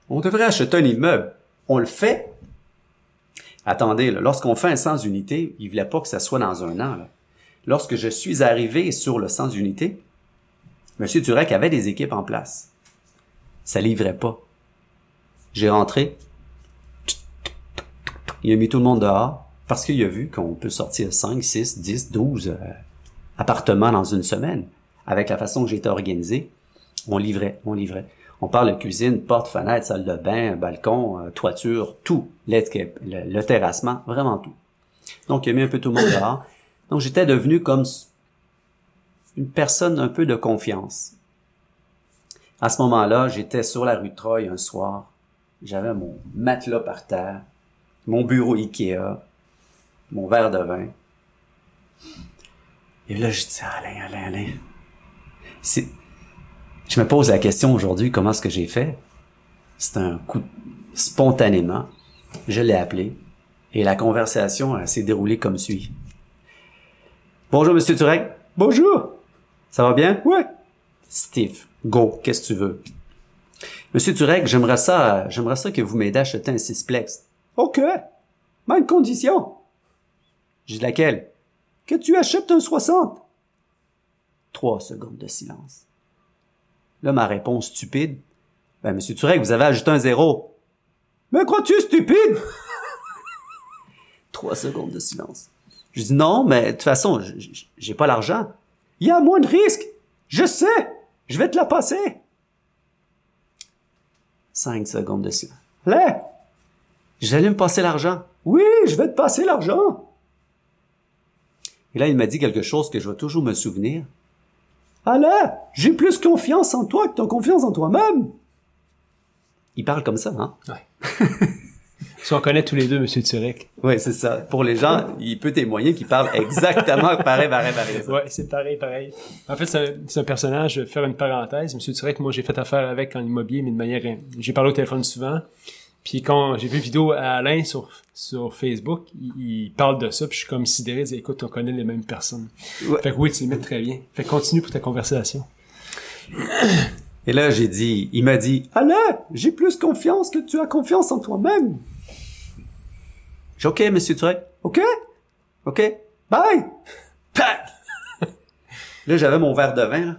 on devrait acheter un immeuble. On le fait. Attendez, lorsqu'on fait un sens unité, il voulait pas que ça soit dans un an. Lorsque je suis arrivé sur le sens unité, M. Turek avait des équipes en place. Ça livrait pas. J'ai rentré. Il a mis tout le monde dehors parce qu'il a vu qu'on peut sortir 5, 6, 10, 12 appartements dans une semaine. Avec la façon que j'étais organisé, on livrait, on livrait. On parle de cuisine, porte, fenêtre, salle de bain, balcon, euh, toiture, tout. Le, le terrassement, vraiment tout. Donc, il a mis un peu tout le monde dehors. Donc, j'étais devenu comme une personne un peu de confiance. À ce moment-là, j'étais sur la rue de Troyes un soir. J'avais mon matelas par terre, mon bureau Ikea, mon verre de vin. Et là, je dis, Alain, Alain, Alain. Je me pose la question aujourd'hui, comment est-ce que j'ai fait? C'est un coup, spontanément. Je l'ai appelé. Et la conversation s'est déroulée comme suit. Bonjour, monsieur Turek. Bonjour. Ça va bien? Ouais. Steve, go, qu'est-ce que tu veux? Monsieur Turek, j'aimerais ça, j'aimerais ça que vous m'aidez à acheter un sixplex. OK. Mais une condition. J'ai laquelle? Que tu achètes un 60. Trois secondes de silence. Là, ma réponse stupide. Ben, monsieur Turek, vous avez ajouté un zéro. Mais crois-tu stupide? Trois secondes de silence. Je dis non, mais de toute façon, j'ai pas l'argent. Il y a moins de risques. Je sais. Je vais te la passer. Cinq secondes de silence. Là, j'allais me passer l'argent. Oui, je vais te passer l'argent. Et là, il m'a dit quelque chose que je vais toujours me souvenir. Alain, j'ai plus confiance en toi que as confiance en toi-même. Il parle comme ça, hein? Ouais. si on connaît tous les deux M. Turek. Oui, c'est ça. Pour les gens, il peut témoigner qu'il parle exactement pareil, pareil, pareil. Ouais, c'est pareil, pareil. En fait, c'est un, un, personnage, je vais faire une parenthèse. M. Turek, moi, j'ai fait affaire avec en immobilier, mais de manière... J'ai parlé au téléphone souvent. Puis quand j'ai vu une vidéo à Alain sur, sur Facebook, il, parle de ça, puis je suis comme sidéré, dit, écoute, on connaît les mêmes personnes. Ouais. Fait que oui, tu les mets très bien. Fait que continue pour ta conversation. Et là, j'ai dit, il m'a dit, Alain, j'ai plus confiance que tu as confiance en toi-même. J'ai OK, monsieur Turek. OK. OK. Bye. Là, j'avais mon verre de vin, là.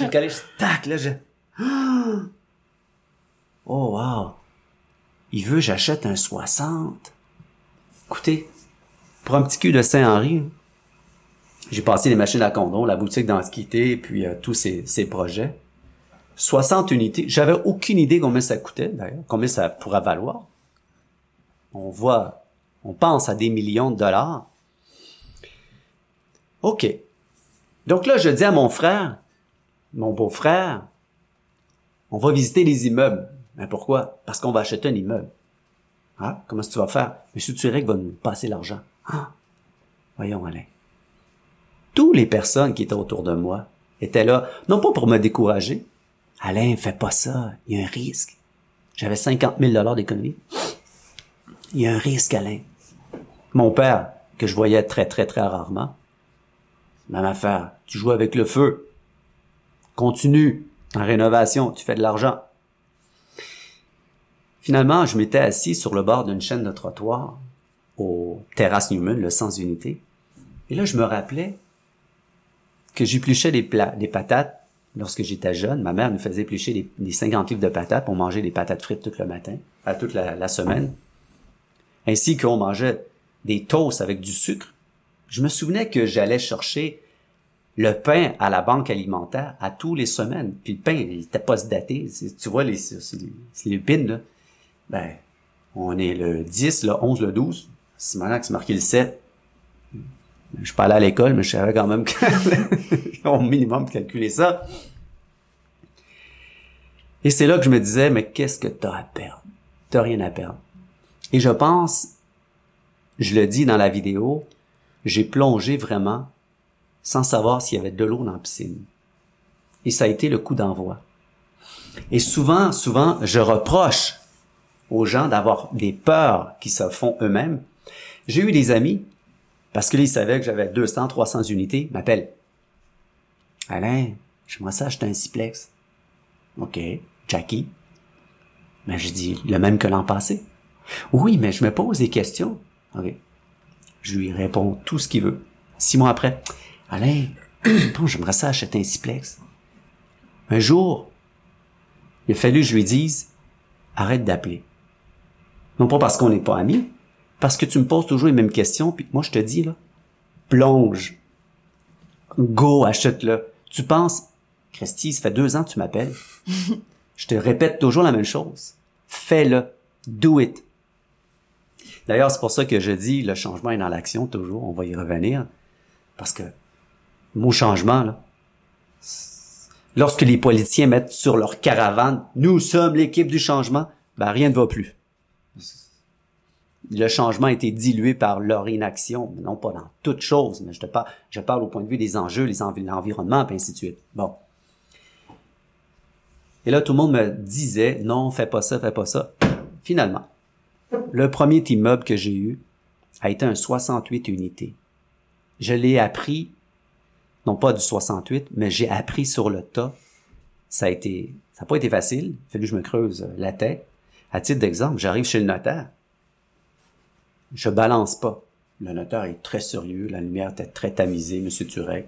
J'ai calé, tac, là, j'ai... Oh, wow. Il veut j'achète un 60. Écoutez, pour un petit cul de Saint-Henri, j'ai passé les machines à condom, la boutique d'Antiquité, puis euh, tous ces, ces projets. 60 unités. J'avais aucune idée combien ça coûtait, d'ailleurs, combien ça pourrait valoir. On voit, on pense à des millions de dollars. OK. Donc là, je dis à mon frère, mon beau-frère, on va visiter les immeubles. Mais pourquoi? Parce qu'on va acheter un immeuble. Ah, comment est-ce que tu vas faire? Monsieur Turek va nous passer l'argent. Ah, voyons, Alain. Toutes les personnes qui étaient autour de moi étaient là, non pas pour me décourager. Alain, fais pas ça. Il y a un risque. J'avais 50 000 dollars d'économie. Il y a un risque, Alain. Mon père, que je voyais très, très, très rarement, même affaire. Tu joues avec le feu. Continue. En rénovation, tu fais de l'argent. Finalement, je m'étais assis sur le bord d'une chaîne de trottoir au Terrasse Newman, le Sens Unité. Et là, je me rappelais que j'épluchais des, des patates lorsque j'étais jeune. Ma mère nous faisait éplucher des, des 50 livres de patates pour manger des patates frites tout le matin, à toute la semaine. Ainsi qu'on mangeait des toasts avec du sucre. Je me souvenais que j'allais chercher le pain à la banque alimentaire à tous les semaines. Puis le pain, il était pas daté. Tu vois, les, les, les pins, là. Ben, on est le 10, le 11, le 12. C'est maintenant que c'est marqué le 7. Je suis pas allé à l'école, mais je savais quand même au minimum calculer ça. Et c'est là que je me disais, mais qu'est-ce que t'as à perdre? T'as rien à perdre. Et je pense, je le dis dans la vidéo, j'ai plongé vraiment sans savoir s'il y avait de l'eau dans la piscine. Et ça a été le coup d'envoi. Et souvent, souvent, je reproche aux gens d'avoir des peurs qui se font eux-mêmes. J'ai eu des amis, parce que là, ils savaient que j'avais 200, 300 unités, m'appellent. Alain, j'aimerais ça acheter un Ciplex. OK. Jackie. Mais je dis, le même que l'an passé. Oui, mais je me pose des questions. OK. Je lui réponds tout ce qu'il veut. Six mois après, Alain, bon, j'aimerais ça acheter un Ciplex. Un jour, il a fallu que je lui dise, arrête d'appeler. Non pas parce qu'on n'est pas amis, parce que tu me poses toujours les mêmes questions, puis moi je te dis, là, plonge. Go, achète-le. Tu penses, Christy, ça fait deux ans que tu m'appelles. je te répète toujours la même chose. Fais-le. Do it. D'ailleurs, c'est pour ça que je dis le changement est dans l'action toujours. On va y revenir. Parce que, mot changement, là, lorsque les politiciens mettent sur leur caravane, nous sommes l'équipe du changement, ben rien ne va plus le changement a été dilué par leur inaction, non pas dans toute chose, mais je te parle, je parle au point de vue des enjeux, les l'environnement, et ainsi de suite. Bon. Et là, tout le monde me disait, non, fais pas ça, fais pas ça. Finalement, le premier immeuble que j'ai eu a été un 68 unités. Je l'ai appris, non pas du 68, mais j'ai appris sur le tas. Ça a été, ça n'a pas été facile. Il a fallu que je me creuse la tête. À titre d'exemple, j'arrive chez le notaire je balance pas. Le notaire est très sérieux, la lumière était très tamisée, Monsieur Turek.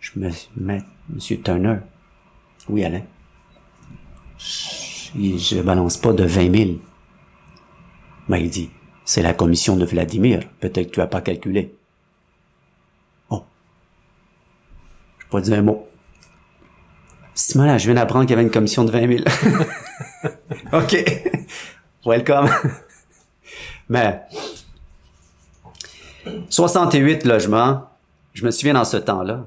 Je me mets, Monsieur Turner. Oui, Alain. Je, je balance pas de 20 000. Mais il dit, c'est la commission de Vladimir. Peut-être que tu as pas calculé. Oh. Je peux pas dire un mot. là, je viens d'apprendre qu'il y avait une commission de 20 000. OK. Welcome. Mais 68 logements, je me souviens dans ce temps-là,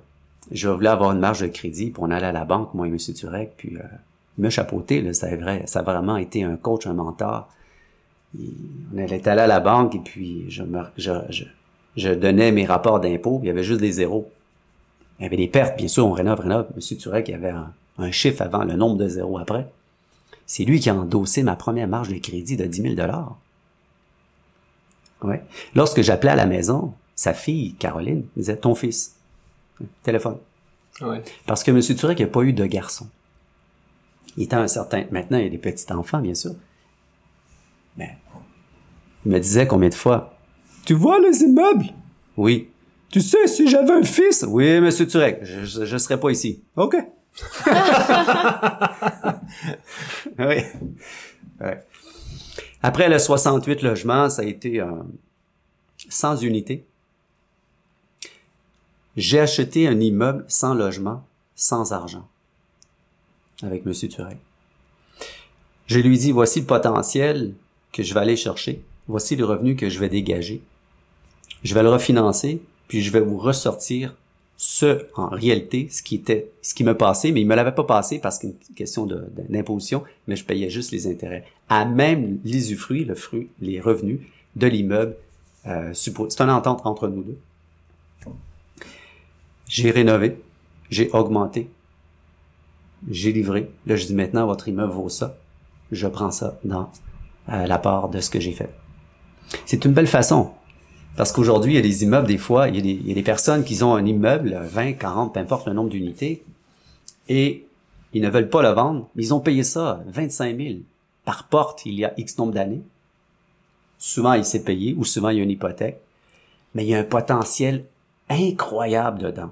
je voulais avoir une marge de crédit pour allait à la banque, moi et M. Turek, puis euh, il m'a chapeauté, là, ça, vrai, ça a vraiment été un coach, un mentor. On allait aller à la banque et puis je, me, je, je, donnais mes rapports d'impôts, il y avait juste des zéros. Il y avait des pertes, bien sûr, on rénove, rénove. M. Turek, il y avait un, un chiffre avant, le nombre de zéros après. C'est lui qui a endossé ma première marge de crédit de 10 000 Ouais. Lorsque j'appelais à la maison, sa fille, Caroline, disait ton fils. Téléphone. Ouais. Parce que M. Turek n'a pas eu de garçon. Il était un certain. Maintenant, il y a des petits enfants, bien sûr. Mais il me disait combien de fois Tu vois les immeubles? Oui. Tu sais, si j'avais un fils? Oui, monsieur Turek, je, je, serais pas ici. OK. oui. Ouais. Après le 68 logements, ça a été euh, sans unité. J'ai acheté un immeuble sans logement, sans argent, avec M. Turek. Je lui dis, voici le potentiel que je vais aller chercher, voici le revenu que je vais dégager. Je vais le refinancer, puis je vais vous ressortir ce, en réalité, ce qui était, ce qui me passait, mais il me l'avait pas passé parce qu'une question d'imposition, mais je payais juste les intérêts. À même l'usufruit, le fruit, les revenus de l'immeuble, euh, c'est une entente entre nous deux. J'ai rénové, j'ai augmenté, j'ai livré. Là, je dis maintenant, votre immeuble vaut ça. Je prends ça dans euh, la part de ce que j'ai fait. C'est une belle façon. Parce qu'aujourd'hui, il y a des immeubles, des fois, il y, a des, il y, a des, personnes qui ont un immeuble, 20, 40, peu importe le nombre d'unités, et ils ne veulent pas le vendre, mais ils ont payé ça 25 000 par porte il y a X nombre d'années. Souvent, il s'est payé, ou souvent, il y a une hypothèque, mais il y a un potentiel incroyable dedans.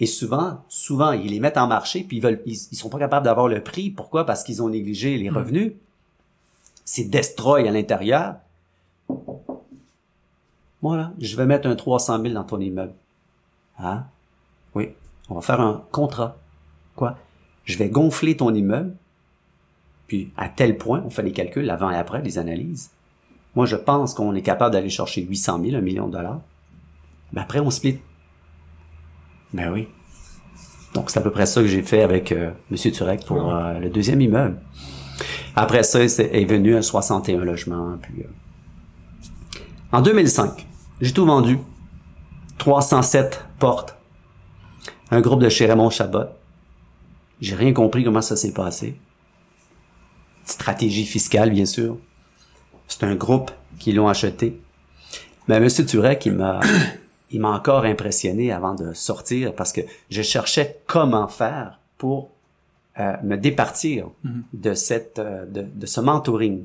Et souvent, souvent, ils les mettent en marché, puis ils veulent, ils, sont pas capables d'avoir le prix. Pourquoi? Parce qu'ils ont négligé les hmm. revenus. C'est destroy à l'intérieur. Voilà, je vais mettre un 300 000 dans ton immeuble. Hein? Oui, on va faire un contrat. Quoi? Je vais gonfler ton immeuble, puis à tel point, on fait les calculs avant et après, les analyses. Moi, je pense qu'on est capable d'aller chercher 800 000, un million de dollars. Mais après, on split. Ben oui. Donc, c'est à peu près ça que j'ai fait avec euh, M. Turek pour euh, le deuxième immeuble. Après ça, est venu un 61 logements. Puis, euh, En 2005, j'ai tout vendu. 307 portes. Un groupe de chez Raymond Chabot. J'ai rien compris comment ça s'est passé. Stratégie fiscale, bien sûr. C'est un groupe qui l'ont acheté. Mais M. Turek, il m'a il m'a encore impressionné avant de sortir parce que je cherchais comment faire pour euh, me départir mm-hmm. de cette euh, de, de, ce mentoring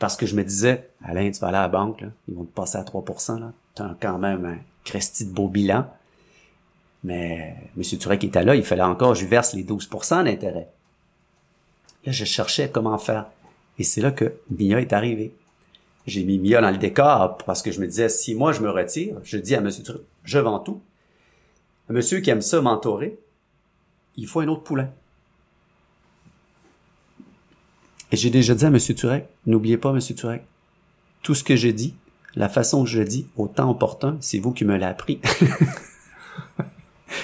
parce que je me disais Alain tu vas aller à la banque là, ils vont te passer à 3% là. Tu as quand même un cresti de beau bilan. Mais monsieur Turek était là il fallait encore je verse les 12% d'intérêt. Là je cherchais comment faire. Et c'est là que Mia est arrivé. J'ai mis Mia dans le décor parce que je me disais, si moi je me retire, je dis à monsieur, je vends tout. Un monsieur qui aime ça mentorer, il faut un autre poulain. Et j'ai déjà dit à monsieur Turek, n'oubliez pas monsieur Turek, tout ce que je dis, la façon que je dis, au temps opportun, c'est vous qui me l'avez appris.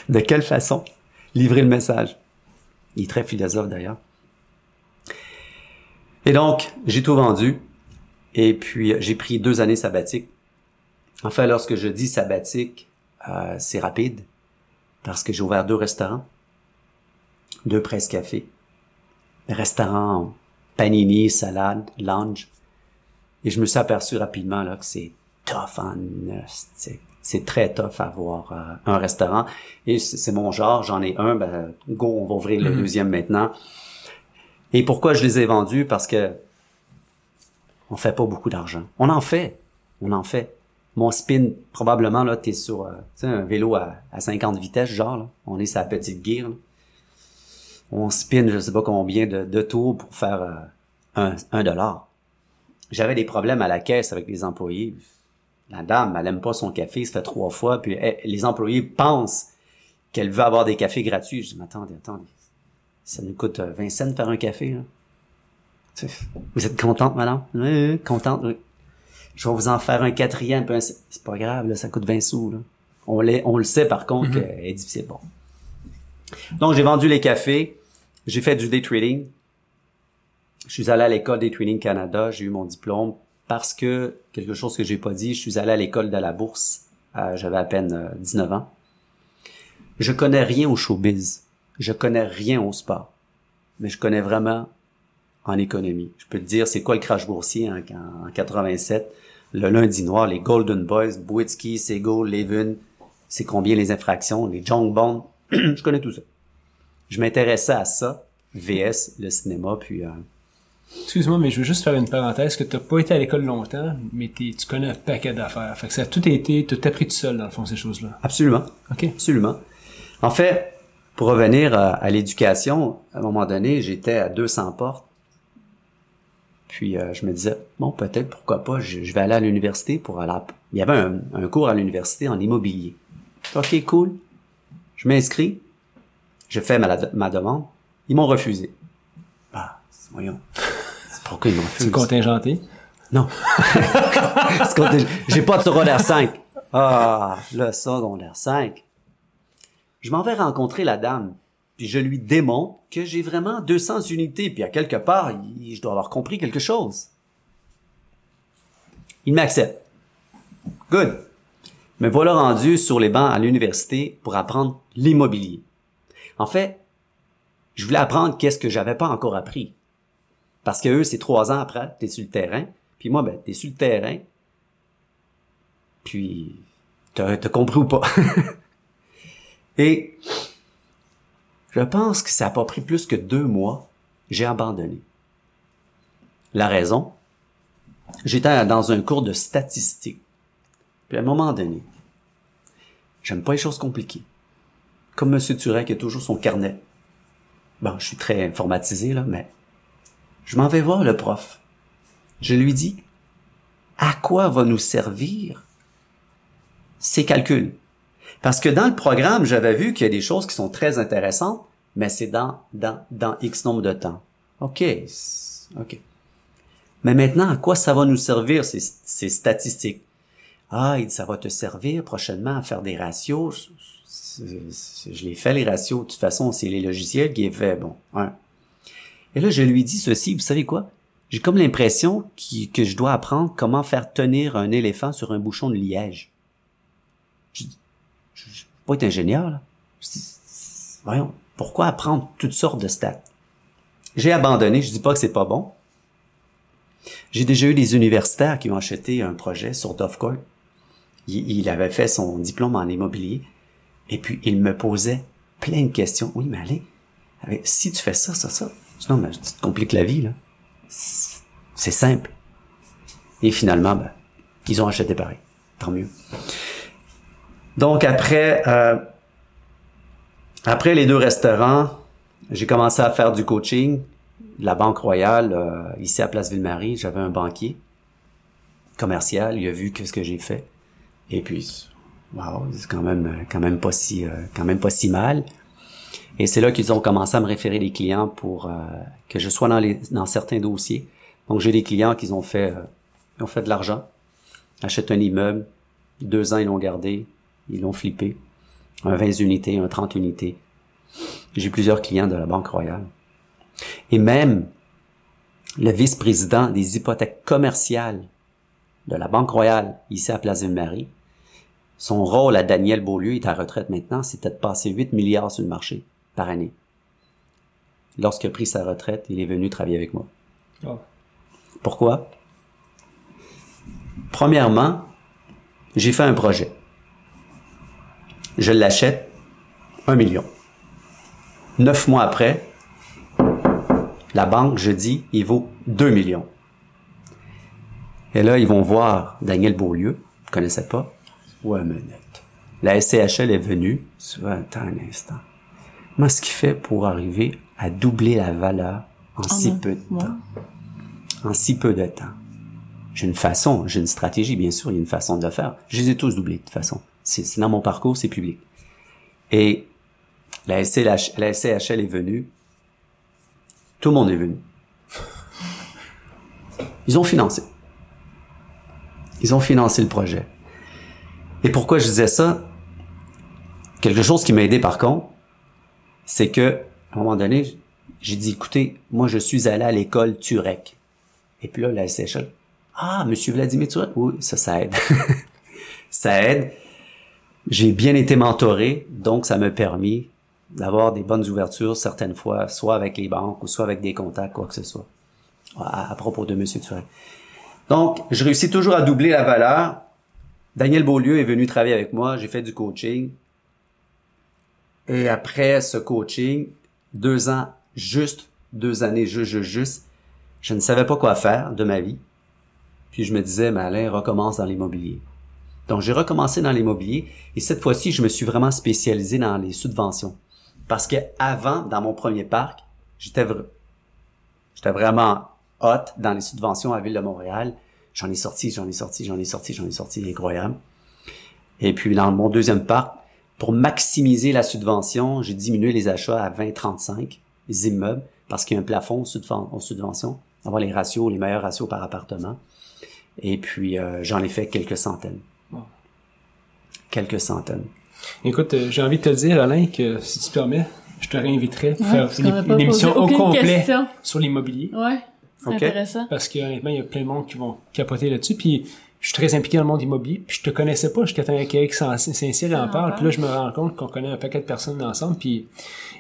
De quelle façon livrer le message? Il est très philosophe d'ailleurs. Et donc, j'ai tout vendu. Et puis, j'ai pris deux années sabbatiques. Enfin, lorsque je dis sabbatique, euh, c'est rapide, parce que j'ai ouvert deux restaurants, deux presse cafés, restaurants panini, salade, lounge. Et je me suis aperçu rapidement là que c'est tough en c'est très tough avoir euh, un restaurant. Et c'est mon genre, j'en ai un, ben, go, on va ouvrir le mm-hmm. deuxième maintenant. Et pourquoi je les ai vendus? Parce que on fait pas beaucoup d'argent. On en fait. On en fait. Mon spin, probablement, là, t'es sur euh, un vélo à, à 50 vitesses, genre, là. On est sa petite gear, On spin, je sais pas combien de, de tours pour faire euh, un, un dollar. J'avais des problèmes à la caisse avec les employés. La dame, elle aime pas son café, ça fait trois fois, puis les employés pensent qu'elle veut avoir des cafés gratuits. Je dis, mais attendez, attendez. Ça nous coûte 20 euh, cents de faire un café, là. Vous êtes contente, madame? Oui, contente, oui. Je vais vous en faire un quatrième, c'est pas grave, là, ça coûte 20 sous, là. On, on le sait, par contre, mm-hmm. qu'elle est difficile. Bon. Donc, j'ai vendu les cafés. J'ai fait du day trading. Je suis allé à l'école Day Trading Canada. J'ai eu mon diplôme parce que, quelque chose que j'ai pas dit, je suis allé à l'école de la bourse. Euh, J'avais à peine 19 euh, ans. Je connais rien au showbiz. Je connais rien au sport. Mais je connais vraiment en économie. Je peux te dire, c'est quoi le crash boursier en, en 87, le lundi noir, les Golden Boys, Boitsky, Segal, Levin, c'est combien les infractions, les junk bonds, je connais tout ça. Je m'intéressais à ça, VS, le cinéma, puis euh, Excuse-moi, mais je veux juste faire une parenthèse que t'as pas été à l'école longtemps, mais tu connais un paquet d'affaires. Fait que ça a tout été, tout appris tout seul, dans le fond, ces choses-là. Absolument. OK. Absolument. En fait, pour revenir à, à l'éducation, à un moment donné, j'étais à 200 portes. Puis euh, je me disais, bon, peut-être, pourquoi pas, je, je vais aller à l'université pour aller... à- Il y avait un, un cours à l'université en immobilier. OK, cool. Je m'inscris. Je fais ma, ma demande. Ils m'ont refusé. Ah, voyons. C'est pourquoi ils m'ont C'est refusé? contingenté? Non. C'est. J'ai pas de secondaire 5. Ah, le secondaire 5. Je m'en vais rencontrer la dame, puis je lui démontre que j'ai vraiment 200 unités, puis à quelque part, je dois avoir compris quelque chose. Il m'accepte. Good. Me voilà rendu sur les bancs à l'université pour apprendre l'immobilier. En fait, je voulais apprendre qu'est-ce que j'avais pas encore appris. Parce que eux, c'est trois ans après, t'es sur le terrain. Puis moi, ben, t'es sur le terrain. Puis, t'as, t'as compris ou pas? Et, je pense que ça n'a pas pris plus que deux mois. J'ai abandonné. La raison, j'étais dans un cours de statistique. Puis à un moment donné, j'aime pas les choses compliquées. Comme M. Turek a toujours son carnet. Bon, je suis très informatisé, là, mais je m'en vais voir le prof. Je lui dis, à quoi va nous servir ces calculs? Parce que dans le programme, j'avais vu qu'il y a des choses qui sont très intéressantes, mais c'est dans, dans, dans X nombre de temps. OK. OK. Mais maintenant, à quoi ça va nous servir, ces, ces statistiques? Ah, il dit, ça va te servir prochainement à faire des ratios. Je, les fais, les ratios. De toute façon, c'est les logiciels qui est fait. Bon, un. Et là, je lui dis ceci, vous savez quoi? J'ai comme l'impression que je dois apprendre comment faire tenir un éléphant sur un bouchon de liège. Je peux pas être ingénieur, là. Voyons, pourquoi apprendre toutes sortes de stats? J'ai abandonné, je dis pas que c'est pas bon. J'ai déjà eu des universitaires qui ont acheté un projet sur Dovecourt. Il, avait fait son diplôme en immobilier. Et puis, il me posait plein de questions. Oui, mais allez, si tu fais ça, ça, ça. Non, mais tu te compliques la vie, là. C'est simple. Et finalement, ben, ils ont acheté pareil. Tant mieux. Donc, après, euh, après les deux restaurants, j'ai commencé à faire du coaching. La Banque Royale, euh, ici à Place Ville-Marie, j'avais un banquier commercial. Il a vu qu'est-ce que j'ai fait. Et puis, wow, c'est quand même, quand même pas si, euh, quand même pas si mal. Et c'est là qu'ils ont commencé à me référer des clients pour euh, que je sois dans, les, dans certains dossiers. Donc j'ai des clients qui ont fait, euh, ils ont fait de l'argent, achètent un immeuble, deux ans ils l'ont gardé, ils l'ont flippé, un 20 unités, un 30 unités. J'ai plusieurs clients de la Banque Royale. Et même le vice-président des hypothèques commerciales de la Banque Royale, ici à Place Ville-Marie, son rôle à Daniel Beaulieu, il est à retraite maintenant, c'était de passer 8 milliards sur le marché par année. Lorsqu'il a pris sa retraite, il est venu travailler avec moi. Oh. Pourquoi? Premièrement, j'ai fait un projet. Je l'achète un million. Neuf mois après, la banque, je dis, il vaut 2 millions. Et là, ils vont voir Daniel Beaulieu, je connaissais pas. Ouais, minute. La SCHL est venue. Tu vois, attends un instant. Comment est-ce qu'il fait pour arriver à doubler la valeur en si peu de temps? En si peu de temps. J'ai une façon, j'ai une stratégie, bien sûr, il y a une façon de le faire. Je les ai tous doublés, de toute façon. C'est c'est dans mon parcours, c'est public. Et la, SCH, la SCHL est venue. Tout le monde est venu. Ils ont financé. Ils ont financé le projet. Et pourquoi je disais ça? Quelque chose qui m'a aidé par contre, c'est que, à un moment donné, j'ai dit, écoutez, moi je suis allé à l'école Turek. Et puis là, la SCHL, ah, monsieur Vladimir Turek, oui, ça, ça aide. ça aide. J'ai bien été mentoré, donc ça m'a permis d'avoir des bonnes ouvertures certaines fois, soit avec les banques ou soit avec des contacts, quoi que ce soit, à, à propos de monsieur Turek. Donc, je réussis toujours à doubler la valeur. Daniel Beaulieu est venu travailler avec moi, j'ai fait du coaching. Et après ce coaching, deux ans, juste deux années, juste, juste, juste, Je ne savais pas quoi faire de ma vie. Puis je me disais, mais Alain, recommence dans l'immobilier. Donc j'ai recommencé dans l'immobilier et cette fois-ci, je me suis vraiment spécialisé dans les subventions. Parce que avant, dans mon premier parc, j'étais j'étais vraiment hot dans les subventions à Ville de Montréal. J'en ai sorti, j'en ai sorti, j'en ai sorti, j'en ai sorti, incroyable. Et puis dans mon deuxième parc, pour maximiser la subvention, j'ai diminué les achats à 20-35, les immeubles, parce qu'il y a un plafond aux subven- aux subventions, avoir les ratios, les meilleurs ratios par appartement. Et puis euh, j'en ai fait quelques centaines. Quelques centaines. Écoute, euh, j'ai envie de te dire, Alain, que si tu permets, je te réinviterai pour faire une, émission au complet question. sur l'immobilier. Ouais, c'est Ok. intéressant. Parce que honnêtement, il y a plein de monde qui vont capoter là-dessus. Puis je suis très impliqué dans le monde immobilier. Puis je te connaissais pas jusqu'à temps qu'Eric Saint- Saint-Cyr en en parle. parle. Puis là, je me rends compte qu'on connaît un paquet de personnes ensemble. Puis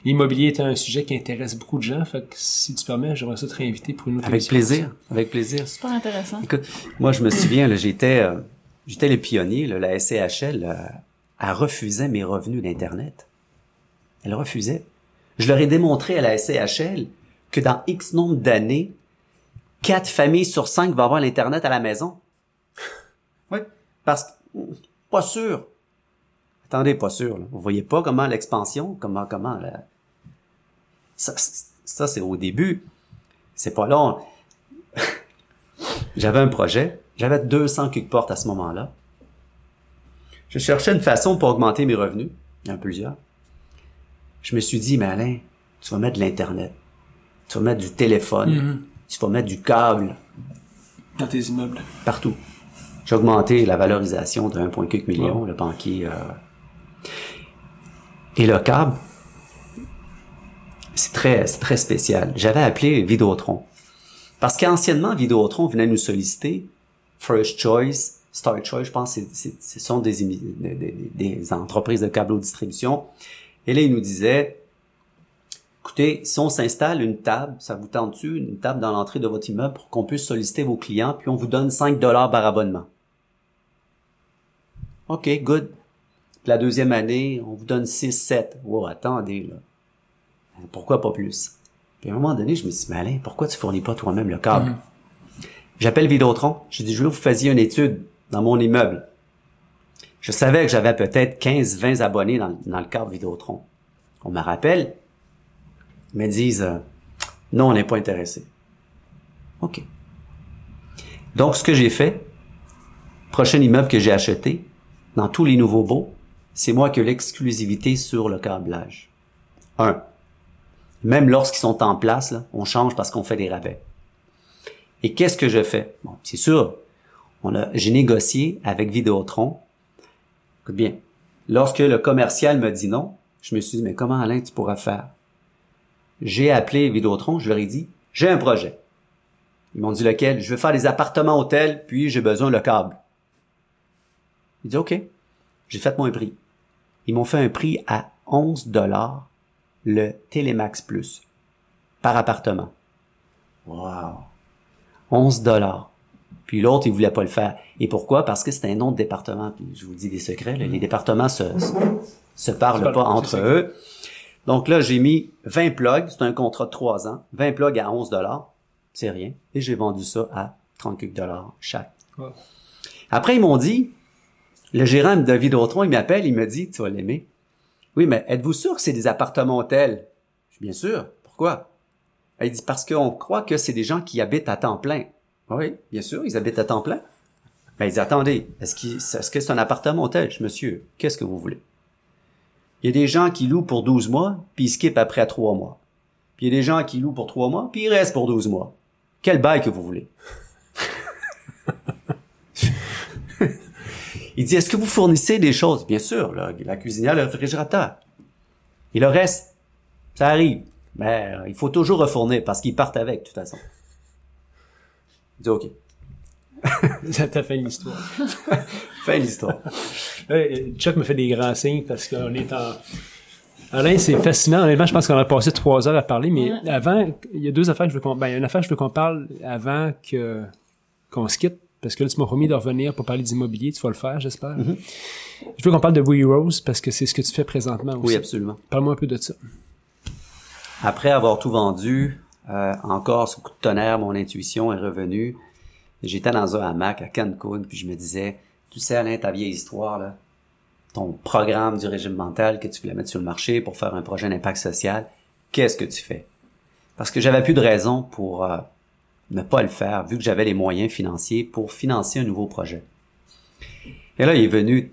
l'immobilier est un sujet qui intéresse beaucoup de gens. Fait que si tu permets, j'aimerais ça te réinviter pour une autre Avec émission. plaisir, avec plaisir. Super intéressant. Écoute, moi, je me souviens, là, j'étais, euh, j'étais le pionnier, là, la SCHL, euh, elle refusait mes revenus d'Internet. Elle refusait. Je leur ai démontré à la SCHL que dans X nombre d'années, quatre familles sur cinq vont avoir l'Internet à la maison? Oui. Parce que, pas sûr. Attendez, pas sûr, là. Vous voyez pas comment l'expansion, comment, comment, la... ça, ça c'est au début. C'est pas long. J'avais un projet. J'avais 200 quelques portes à ce moment-là. Je cherchais une façon pour augmenter mes revenus. Il y en a plusieurs. Je me suis dit, mais Alain, tu vas mettre de l'Internet. Tu vas mettre du téléphone. Mhm. Tu vas mettre du câble Dans tes immeubles. partout. J'ai augmenté la valorisation de 1,4 million, le banquier. euh. Et le câble, c'est très, très spécial. J'avais appelé Vidéotron. Parce qu'anciennement, Vidéotron venait nous solliciter. First Choice, Star Choice, je pense, c'est- ce sont des, entreprises de câble distribution. Et là, ils nous disaient, Écoutez, si on s'installe une table, ça vous tente-tu, une table dans l'entrée de votre immeuble pour qu'on puisse solliciter vos clients, puis on vous donne 5 dollars par abonnement. OK, good. Puis la deuxième année, on vous donne 6, 7. Wow, attendez, là. Pourquoi pas plus? Puis à un moment donné, je me suis dit, mais Alain, pourquoi tu fournis pas toi-même le câble? J'appelle Vidéotron. Je dis, je veux que vous fassiez une étude dans mon immeuble. Je savais que j'avais peut-être 15, 20 abonnés dans, dans le câble Vidéotron. On me rappelle, me disent euh, non, on n'est pas intéressé. OK. Donc, ce que j'ai fait, prochain immeuble que j'ai acheté, dans tous les nouveaux beaux, c'est moi qui ai l'exclusivité sur le câblage. Un. Même lorsqu'ils sont en place, on change parce qu'on fait des rabais. Et qu'est-ce que je fais? Bon, c'est sûr, on a, j'ai négocié avec Vidéotron. Écoute bien, lorsque le commercial me dit non, je me suis dit, mais comment Alain tu pourras faire? J'ai appelé Vidéotron, je leur ai dit, j'ai un projet. Ils m'ont dit lequel? Je veux faire des appartements hôtels, puis j'ai besoin de le câble. Ils dit OK. J'ai fait mon prix. Ils m'ont fait un prix à 11 dollars le Télémax Plus par appartement. Wow. 11 dollars. Puis l'autre, il voulait pas le faire. Et pourquoi? Parce que c'était un nom de département. Puis je vous dis des secrets, là, les départements se, se, se parlent pas pas, entre c'est eux. Donc là, j'ai mis 20 plugs, c'est un contrat de 3 ans, 20 plugs à 11 dollars, c'est rien. Et j'ai vendu ça à 38 dollars chaque. Wow. Après, ils m'ont dit, le gérant de Vidéotron, il m'appelle, il me dit, tu vas l'aimer. Oui, mais êtes-vous sûr que c'est des appartements hôtels? Je suis bien sûr. Pourquoi? Il dit, parce qu'on croit que c'est des gens qui habitent à temps plein. Oui, bien sûr, ils habitent à temps plein. Ben, il dit, attendez, est-ce, qu'il- est-ce que c'est un appartement hôtel? Je, Monsieur, qu'est-ce que vous voulez? Il y a des gens qui louent pour 12 mois, puis ils skippent après à 3 mois. Puis il y a des gens qui louent pour 3 mois, puis ils restent pour 12 mois. Quel bail que vous voulez? il dit, est-ce que vous fournissez des choses? Bien sûr, là, la cuisinière, le réfrigérateur. Et le reste, ça arrive. Mais euh, il faut toujours refournir parce qu'ils partent avec, de toute façon. Il dit, OK. Ça t'a fait une histoire. Fin de l'histoire. Ouais, Chuck me fait des grands signes parce qu'on est en. Alain, c'est fascinant. Honnêtement, je pense qu'on a passé trois heures à parler, mais Ouais. avant, il y a deux affaires que je veux qu'on. Ben, il y a une affaire que je veux qu'on parle avant que qu'on se quitte. Parce que là, tu m'as promis de revenir pour parler d'immobilier. Tu vas le faire, j'espère. Je veux qu'on parle de We Rose parce que c'est ce que tu fais présentement aussi. Oui, absolument. Parle-moi un peu de ça. Après avoir tout vendu, Euh, encore, ce coup de tonnerre, mon intuition est revenue. J'étais dans un hamac à Cancun, puis je me disais, tu sais, Alain, ta vieille histoire, là, ton programme du régime mental que tu voulais mettre sur le marché pour faire un projet d'impact social, qu'est-ce que tu fais? Parce que j'avais plus de raison pour euh, ne pas le faire, vu que j'avais les moyens financiers pour financer un nouveau projet. Et là, il est venu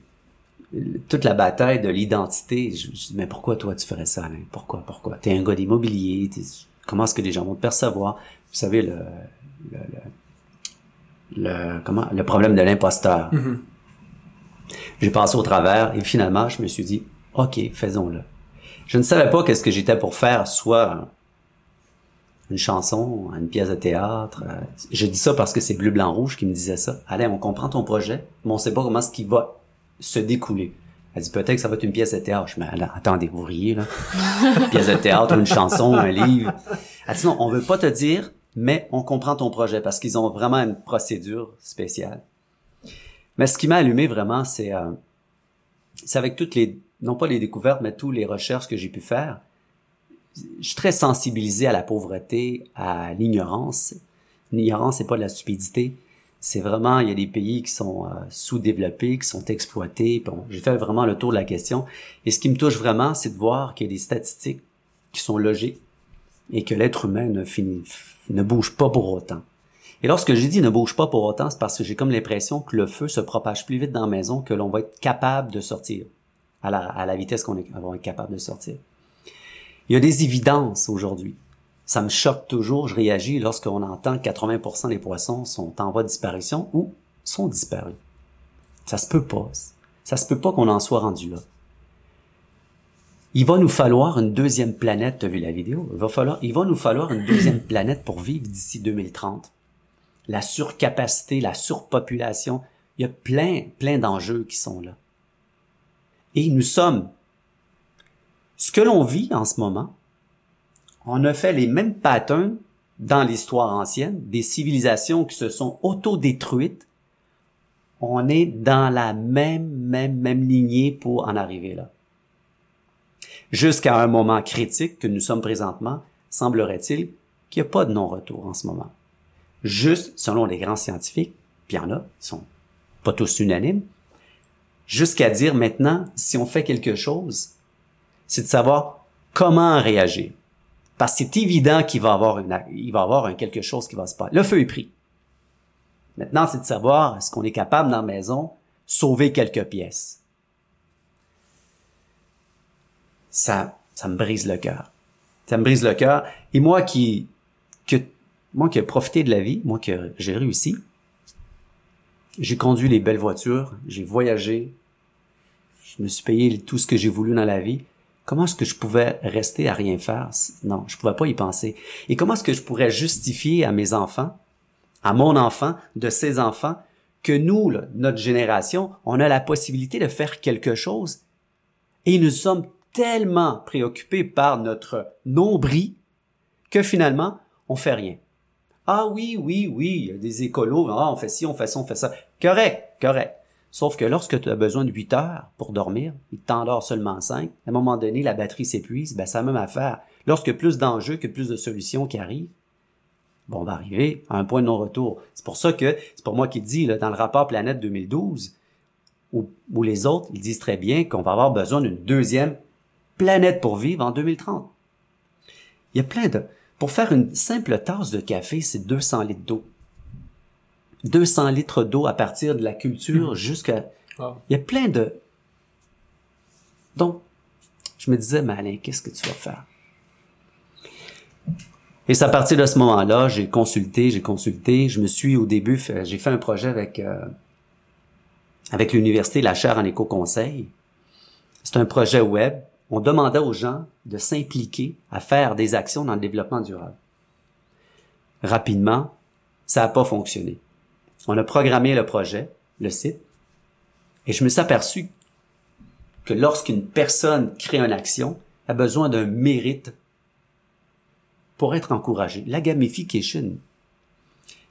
toute la bataille de l'identité. Je me suis dit, mais pourquoi toi tu ferais ça, Alain? Pourquoi, pourquoi? T'es un gars d'immobilier, comment est-ce que les gens vont te percevoir? Vous savez, le, le, le, comment, le problème de l'imposteur. Mm-hmm. J'ai passé au travers et finalement, je me suis dit, OK, faisons-le. Je ne savais pas qu'est-ce que j'étais pour faire, soit une chanson, une pièce de théâtre. Je dis ça parce que c'est Bleu, Blanc, Rouge qui me disait ça. Allez, on comprend ton projet, mais on sait pas comment ce qui va se découler. Elle dit peut-être que ça va être une pièce de théâtre. Je me dis, attendez, vous riez, là. une pièce de théâtre, une chanson, un livre. Elle dit non, on veut pas te dire, mais on comprend ton projet parce qu'ils ont vraiment une procédure spéciale. Mais ce qui m'a allumé vraiment, c'est euh, c'est avec toutes les, non pas les découvertes, mais toutes les recherches que j'ai pu faire. Je suis très sensibilisé à la pauvreté, à l'ignorance. L'ignorance, c'est pas de la stupidité. C'est vraiment, il y a des pays qui sont euh, sous-développés, qui sont exploités. Bon, j'ai fait vraiment le tour de la question. Et ce qui me touche vraiment, c'est de voir qu'il y a des statistiques qui sont logiques et que l'être humain ne bouge pas pour autant. Et lorsque j'ai dit ne bouge pas pour autant, c'est parce que j'ai comme l'impression que le feu se propage plus vite dans la maison que l'on va être capable de sortir à la, à la vitesse qu'on va être capable de sortir. Il y a des évidences aujourd'hui. Ça me choque toujours, je réagis lorsqu'on entend que 80% des poissons sont en voie de disparition ou sont disparus. Ça se peut pas. Ça se peut pas qu'on en soit rendu là. Il va nous falloir une deuxième planète, tu as vu la vidéo? Il va falloir, il va nous falloir une deuxième planète pour vivre d'ici 2030 la surcapacité, la surpopulation. Il y a plein, plein d'enjeux qui sont là. Et nous sommes, ce que l'on vit en ce moment, on a fait les mêmes patterns dans l'histoire ancienne, des civilisations qui se sont autodétruites. On est dans la même, même, même lignée pour en arriver là. Jusqu'à un moment critique que nous sommes présentement, semblerait-il qu'il n'y a pas de non-retour en ce moment juste selon les grands scientifiques, puis il y en a, ils sont pas tous unanimes, jusqu'à dire maintenant, si on fait quelque chose, c'est de savoir comment réagir. Parce que c'est évident qu'il va avoir une, il va avoir quelque chose qui va se passer. Le feu est pris. Maintenant, c'est de savoir est-ce qu'on est capable dans la maison sauver quelques pièces? Ça, ça me brise le cœur. Ça me brise le cœur. Et moi qui, moi qui ai profité de la vie, moi qui j'ai réussi, j'ai conduit les belles voitures, j'ai voyagé, je me suis payé tout ce que j'ai voulu dans la vie. Comment est-ce que je pouvais rester à rien faire? Non, je pouvais pas y penser. Et comment est-ce que je pourrais justifier à mes enfants, à mon enfant, de ses enfants, que nous, notre génération, on a la possibilité de faire quelque chose et nous sommes tellement préoccupés par notre nombril que finalement, on fait rien. Ah oui, oui, oui, il y a des écolos, ah, on fait ci, on fait ça, on fait ça. Correct, correct. Sauf que lorsque tu as besoin de 8 heures pour dormir, il t'endort seulement 5, à un moment donné, la batterie s'épuise, ben, c'est la même affaire. Lorsque plus d'enjeux, que plus de solutions qui arrivent, bon, on va arriver à un point de non-retour. C'est pour ça que, c'est pour moi qui dis, là, dans le rapport Planète 2012, où, où les autres, ils disent très bien qu'on va avoir besoin d'une deuxième planète pour vivre en 2030. Il y a plein de, pour faire une simple tasse de café, c'est 200 litres d'eau. 200 litres d'eau à partir de la culture hmm. jusqu'à... Il y a plein de... Donc, je me disais, mais Alain, qu'est-ce que tu vas faire? Et c'est à partir de ce moment-là, j'ai consulté, j'ai consulté. Je me suis au début, j'ai fait un projet avec euh, avec l'université La Chaire en éco-conseil. C'est un projet web on demandait aux gens de s'impliquer à faire des actions dans le développement durable. Rapidement, ça n'a pas fonctionné. On a programmé le projet, le site, et je me suis aperçu que lorsqu'une personne crée une action, elle a besoin d'un mérite pour être encouragée. La gamification.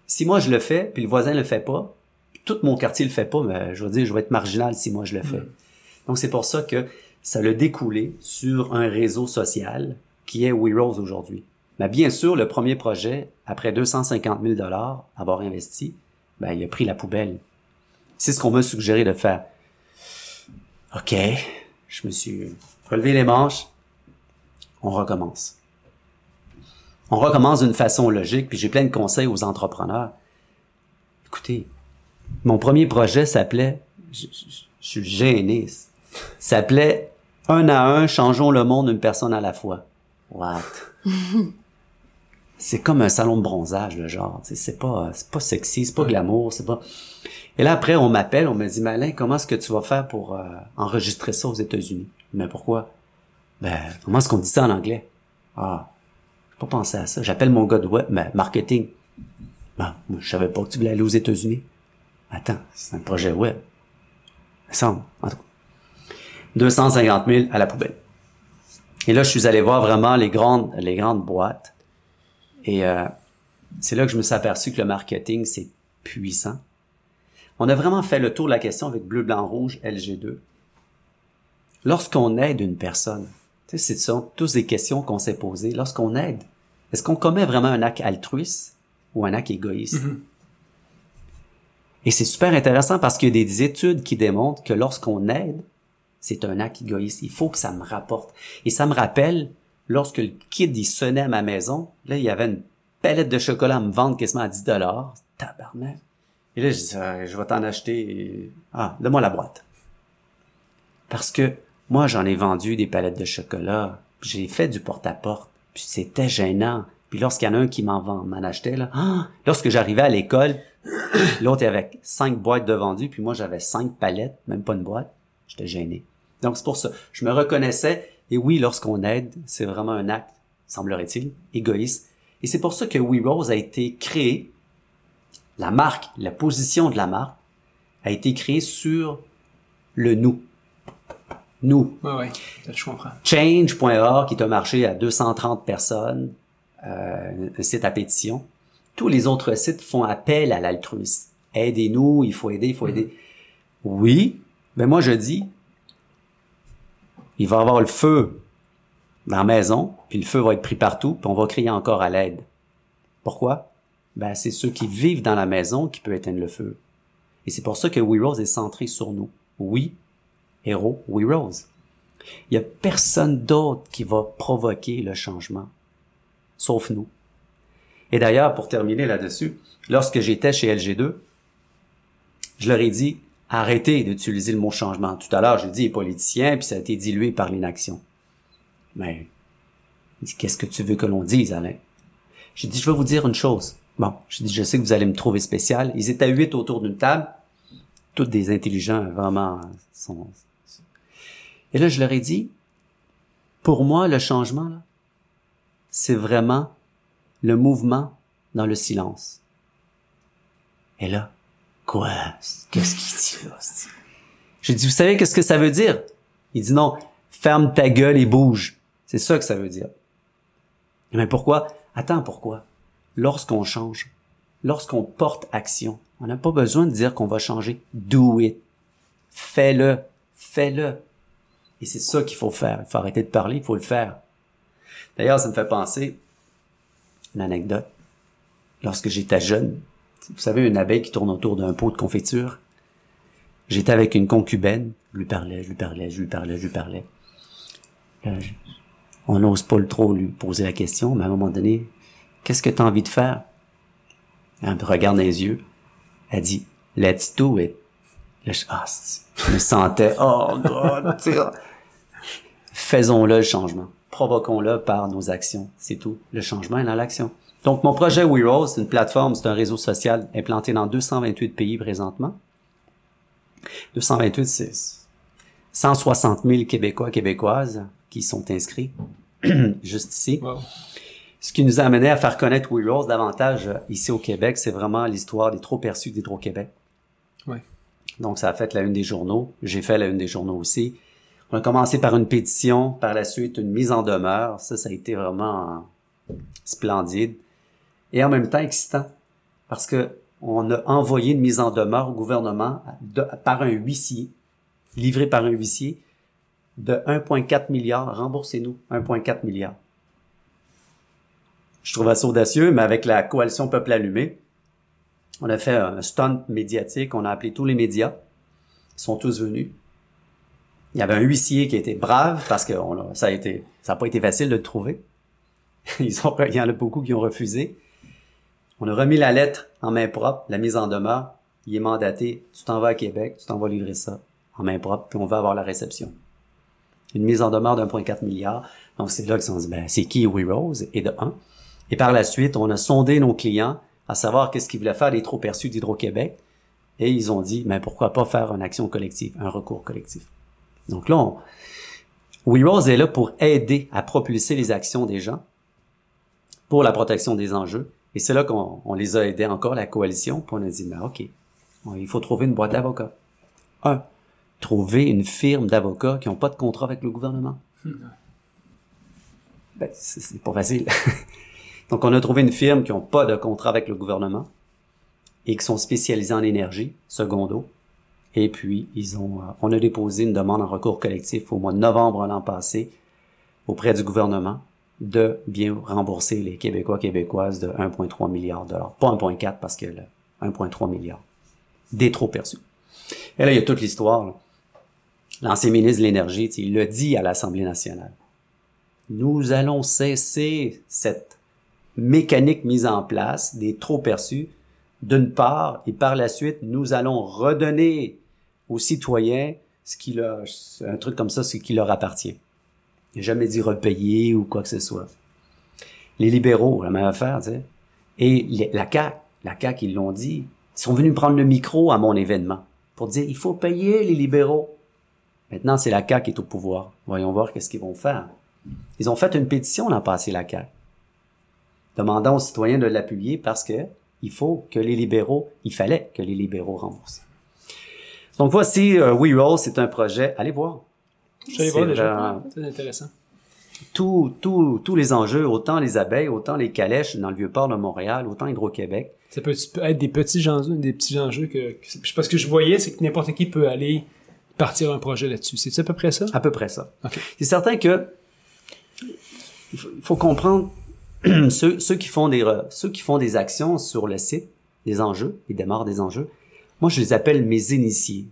Si moi je le fais, puis le voisin le fait pas, tout mon quartier le fait pas, mais je veux dire, je vais être marginal si moi je le fais. Mm. Donc c'est pour ça que ça l'a découlé sur un réseau social qui est We Rose aujourd'hui. Mais bien sûr, le premier projet, après 250 000 dollars, avoir investi, ben, il a pris la poubelle. C'est ce qu'on m'a suggéré de faire. OK, je me suis relevé les manches. On recommence. On recommence d'une façon logique, puis j'ai plein de conseils aux entrepreneurs. Écoutez, mon premier projet s'appelait, je, je- je suis gêné, s'appelait Un à un, changeons le monde une personne à la fois. What? c'est comme un salon de bronzage, le genre. C'est pas, c'est pas sexy, c'est pas glamour, c'est pas. Et là après, on m'appelle, on me dit Malin, comment est-ce que tu vas faire pour euh, enregistrer ça aux États-Unis? Mais pourquoi? Ben, comment est-ce qu'on dit ça en anglais? Ah, j'ai pas pensé à ça. J'appelle mon gars de web, mais marketing. Ben, moi, je savais pas que tu voulais aller aux États-Unis. Attends, c'est un projet web. Ça, en tout cas. 250 000 à la poubelle. Et là, je suis allé voir vraiment les grandes, les grandes boîtes. Et euh, c'est là que je me suis aperçu que le marketing, c'est puissant. On a vraiment fait le tour de la question avec bleu, blanc, rouge, LG2. Lorsqu'on aide une personne, tu sais, ce sont tous des questions qu'on s'est posées. Lorsqu'on aide, est-ce qu'on commet vraiment un acte altruiste ou un acte égoïste? Et c'est super intéressant parce qu'il y a des études qui démontrent que lorsqu'on aide, c'est un acte égoïste. Il faut que ça me rapporte. Et ça me rappelle, lorsque le kid, il sonnait à ma maison, là, il y avait une palette de chocolat à me vendre quasiment à 10 dollars. Tabarnak. Et là, je dis, Ah, je vais t'en acheter. Ah, donne-moi la boîte. Parce que moi, j'en ai vendu des palettes de chocolat. J'ai fait du porte-à-porte. Puis c'était gênant. Puis lorsqu'il y en a un qui m'en vend- m'en achetait, là, ah, lorsque j'arrivais à l'école, l'autre avait cinq boîtes de vendues, puis moi, j'avais cinq palettes, même pas une boîte. J'étais gêné. Donc, c'est pour ça. Je me reconnaissais. Et oui, lorsqu'on aide, c'est vraiment un acte, semblerait-il, égoïste. Et c'est pour ça que We Rose a été créé. La marque, la position de la marque a été créée sur le nous. Nous. Ouais, ouais, je comprends. Change.org, qui est un marché à 230 personnes, euh, un site à pétition. Tous les autres sites font appel à l'altruisme. Aidez-nous, il faut aider, il faut aider. Oui, mais moi je dis, il va avoir le feu dans la maison, puis le feu va être pris partout, puis on va crier encore à l'aide. Pourquoi? Ben, c'est ceux qui vivent dans la maison qui peuvent éteindre le feu. Et c'est pour ça que We Rose est centré sur nous. Oui, héros, We Rose. Il y a personne d'autre qui va provoquer le changement, sauf nous. Et d'ailleurs, pour terminer là-dessus, lorsque j'étais chez LG2, je leur ai dit, arrêtez d'utiliser le mot changement. Tout à l'heure, j'ai dit les politiciens, puis ça a été dilué par l'inaction. Mais, qu'est-ce que tu veux que l'on dise, Alain? J'ai dit, je vais vous dire une chose. Bon, j'ai dit, je sais que vous allez me trouver spécial. Ils étaient huit autour d'une table, toutes des intelligents, vraiment, et là, je leur ai dit, pour moi, le changement, c'est vraiment le mouvement dans le silence. Et là, quoi? Qu'est-ce qu'il dit là? J'ai dit, vous savez qu'est-ce que ça veut dire? Il dit non, ferme ta gueule et bouge. C'est ça que ça veut dire. Mais pourquoi? Attends, pourquoi? Lorsqu'on change, lorsqu'on porte action, on n'a pas besoin de dire qu'on va changer. Do it. Fais-le. Fais-le. Et c'est ça qu'il faut faire. Il faut arrêter de parler, il faut le faire. D'ailleurs, ça me fait penser une anecdote. Lorsque j'étais jeune, vous savez, une abeille qui tourne autour d'un pot de confiture. J'étais avec une concubine, je lui parlais, je lui parlais, je lui parlais, je lui parlais. On n'ose pas le trop lui poser la question, mais à un moment donné, qu'est-ce que tu as envie de faire? Elle me regarde dans les yeux. Elle dit, let's do it. Ah, je me sentais, oh God, faisons-le le changement. Provoquons-le par nos actions. C'est tout. Le changement est dans l'action. Donc, mon projet We Rose, c'est une plateforme, c'est un réseau social implanté dans 228 pays présentement. 228, c'est 160 000 Québécois, Québécoises qui sont inscrits juste ici. Wow. Ce qui nous a amené à faire connaître We Rose davantage ici au Québec, c'est vraiment l'histoire des trop perçus d'Hydro-Québec. Ouais. Donc, ça a fait la une des journaux. J'ai fait la une des journaux aussi. On a commencé par une pétition, par la suite une mise en demeure. Ça, ça a été vraiment splendide. Et en même temps excitant. Parce que on a envoyé une mise en demeure au gouvernement par un huissier, livré par un huissier, de 1,4 milliard. Remboursez-nous 1,4 milliard. je trouvais ça audacieux, mais avec la coalition Peuple Allumé, on a fait un stunt médiatique, on a appelé tous les médias, ils sont tous venus. Il y avait un huissier qui était brave parce que ça a été, ça n'a pas été facile de le trouver. Ils ont, il y en a beaucoup qui ont refusé. On a remis la lettre en main propre, la mise en demeure. Il est mandaté, tu t'en vas à Québec, tu t'en vas livrer ça en main propre, puis on va avoir la réception. Une mise en demeure d'1,4 milliard. Donc c'est là qu'ils se sont dit, ben, c'est qui We Rose? Et de 1. Et par la suite, on a sondé nos clients à savoir qu'est-ce qu'ils voulaient faire des trop perçus d'Hydro-Québec. Et ils ont dit, mais pourquoi pas faire une action collective, un recours collectif. Donc là, on, We Rose est là pour aider à propulser les actions des gens pour la protection des enjeux. Et c'est là qu'on les a aidés encore, la coalition, puis on a dit, ben OK, il faut trouver une boîte d'avocats. Un, trouver une firme d'avocats qui n'ont pas de contrat avec le gouvernement. Ben, c'est pas facile. Donc, on a trouvé une firme qui n'a pas de contrat avec le gouvernement et qui sont spécialisés en énergie, secondo. Et puis, ils ont, euh, on a déposé une demande en recours collectif au mois de novembre l'an passé auprès du gouvernement de bien rembourser les Québécois québécoises de 1,3 milliard de dollars. Pas 1,4 parce que 1,3 milliard. Des trop perçus. Et là, il y a toute l'histoire. L'ancien ministre de l'Énergie, il l'a dit à l'Assemblée nationale. Nous allons cesser cette mécanique mise en place des trop perçus d'une part, et par la suite, nous allons redonner aux citoyens ce qui leur, un truc comme ça, ce qui leur appartient. Il n'a jamais dit repayer ou quoi que ce soit. Les libéraux, la même affaire, tu sais. Et la CAQ, la CAQ, ils l'ont dit. Ils sont venus prendre le micro à mon événement pour dire, il faut payer les libéraux. Maintenant, c'est la CAQ qui est au pouvoir. Voyons voir qu'est-ce qu'ils vont faire. Ils ont fait une pétition l'an passé, la CAQ, demandant aux citoyens de l'appuyer parce que il faut que les libéraux, il fallait que les libéraux remboursent. Donc voici euh, We Roll, c'est un projet. Allez voir. Je voir déjà. C'est intéressant. Tous tout, tous les enjeux, autant les abeilles, autant les calèches dans le vieux port de Montréal, autant Hydro-Québec. Ça peut être des petits enjeux, des petits enjeux que, que parce que je voyais, c'est que n'importe qui peut aller partir un projet là-dessus. C'est à peu près ça? À peu près ça. C'est certain que il faut, comprendre ceux, ceux, qui font des ceux qui font des actions sur le site, des enjeux, ils démarrent des enjeux. Moi, je les appelle mes initiés.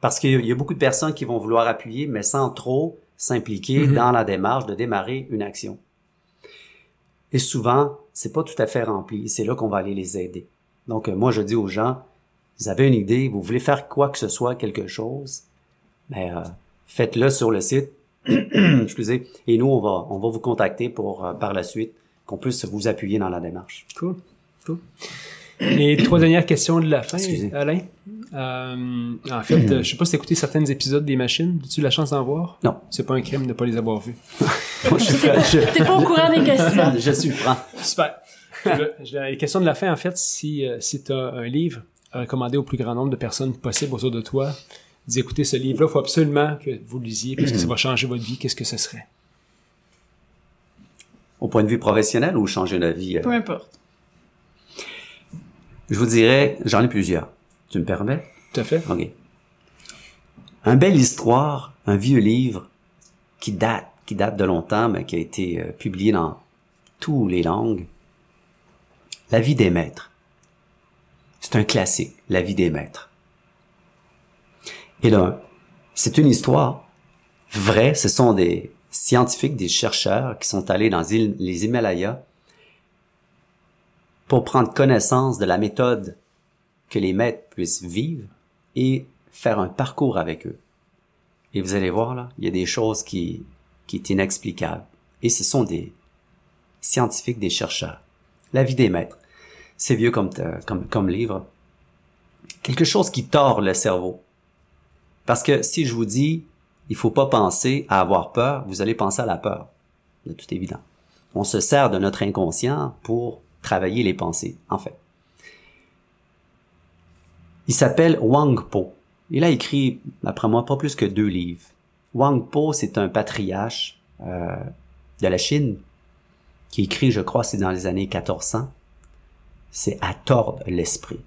Parce qu'il y a beaucoup de personnes qui vont vouloir appuyer, mais sans trop s'impliquer mm-hmm. dans la démarche de démarrer une action. Et souvent, c'est pas tout à fait rempli. C'est là qu'on va aller les aider. Donc, euh, moi, je dis aux gens, vous avez une idée, vous voulez faire quoi que ce soit, quelque chose, mais ben, euh, faites-le sur le site. Excusez. Et nous, on va, on va vous contacter pour euh, par la suite qu'on puisse vous appuyer dans la démarche. Cool. Cool. Les trois dernières questions de la fin, Alain. Euh, en fait, je sais pas si t'as écouté certains épisodes des machines. As-tu la chance d'en voir? Non. C'est pas un crime de ne pas les avoir vus. T'es pas au courant des questions. je suis franc. Super. les questions de la fin, en fait, si, si tu as un livre à recommander au plus grand nombre de personnes possible autour de toi, dis écoutez, ce livre-là, il faut absolument que vous le lisiez parce que ça va changer votre vie. Qu'est-ce que ce serait? Au point de vue professionnel ou changer la vie? Euh? Peu importe. Je vous dirais, j'en ai plusieurs. Tu me permets? Tout à fait. OK. Un belle histoire, un vieux livre qui date, qui date de longtemps, mais qui a été euh, publié dans toutes les langues. La vie des maîtres. C'est un classique, La vie des maîtres. Et là, c'est une histoire vraie. Ce sont des scientifiques, des chercheurs qui sont allés dans les Himalayas pour prendre connaissance de la méthode que les maîtres puissent vivre et faire un parcours avec eux. Et vous allez voir là, il y a des choses qui, qui est inexplicable. Et ce sont des scientifiques, des chercheurs. La vie des maîtres. C'est vieux comme, comme, comme livre. Quelque chose qui tord le cerveau. Parce que si je vous dis, il faut pas penser à avoir peur, vous allez penser à la peur. De tout évident. On se sert de notre inconscient pour travailler les pensées, en fait. Il s'appelle Wang Po. Il a écrit, après moi, pas plus que deux livres. Wang Po, c'est un patriarche euh, de la Chine qui écrit, je crois, c'est dans les années 1400. C'est à tordre l'esprit.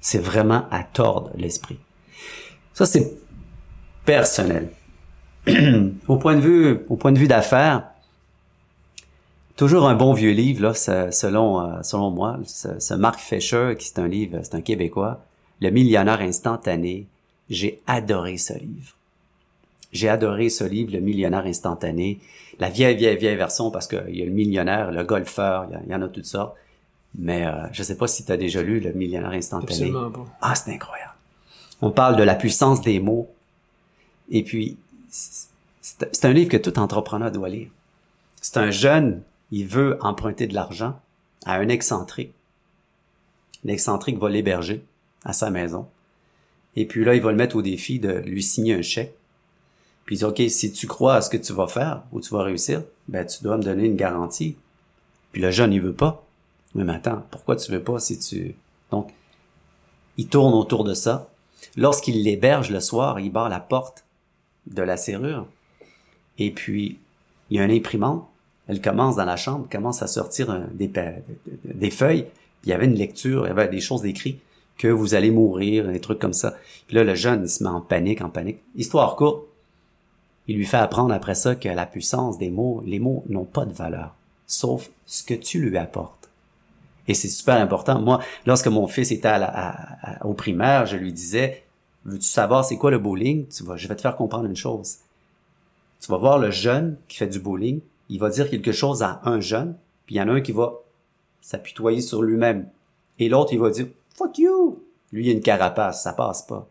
C'est vraiment à tordre l'esprit. Ça, c'est personnel. au point de vue, au point de vue d'affaires, toujours un bon vieux livre, là, selon, euh, selon moi. Ce, ce Mark Fisher, qui c'est un livre, c'est un Québécois, Le millionnaire instantané. J'ai adoré ce livre. J'ai adoré ce livre, Le millionnaire instantané. La vieille, vieille, vieille version, parce qu'il y a le millionnaire, le golfeur, il y, en a toutes sortes. Mais euh, je sais pas si tu as déjà lu Le millionnaire instantané. Absolument pas. Ah, c'est incroyable. On parle de la puissance des mots. Et puis, c'est un livre que tout entrepreneur doit lire. C'est un jeune, il veut emprunter de l'argent à un excentrique. L'excentrique va l'héberger à sa maison. Et puis là, il va le mettre au défi de lui signer un chèque. Puis il dit, OK, si tu crois à ce que tu vas faire ou tu vas réussir, ben, tu dois me donner une garantie. Puis le jeune, il veut pas. Mais attends, pourquoi tu veux pas si tu... Donc, il tourne autour de ça. Lorsqu'il l'héberge le soir, il barre la porte de la serrure. Et puis, il y a une imprimante. Elle commence dans la chambre, commence à sortir des, feuilles. Puis il y avait une lecture, il y avait des choses écrites que vous allez mourir, des trucs comme ça. Puis là, le jeune, il se met en panique, en panique. Histoire courte, il lui fait apprendre après ça que la puissance des mots, les mots n'ont pas de valeur, sauf ce que tu lui apportes. Et c'est super important. Moi, lorsque mon fils était au primaire, je lui disais, veux-tu savoir c'est quoi le bowling? Tu vas, je vais te faire comprendre une chose. Tu vas voir le jeune qui fait du bowling, il va dire quelque chose à un jeune, puis il y en a un qui va s'apitoyer sur lui-même. Et l'autre, il va dire, fuck you! Lui, il a une carapace, ça passe pas.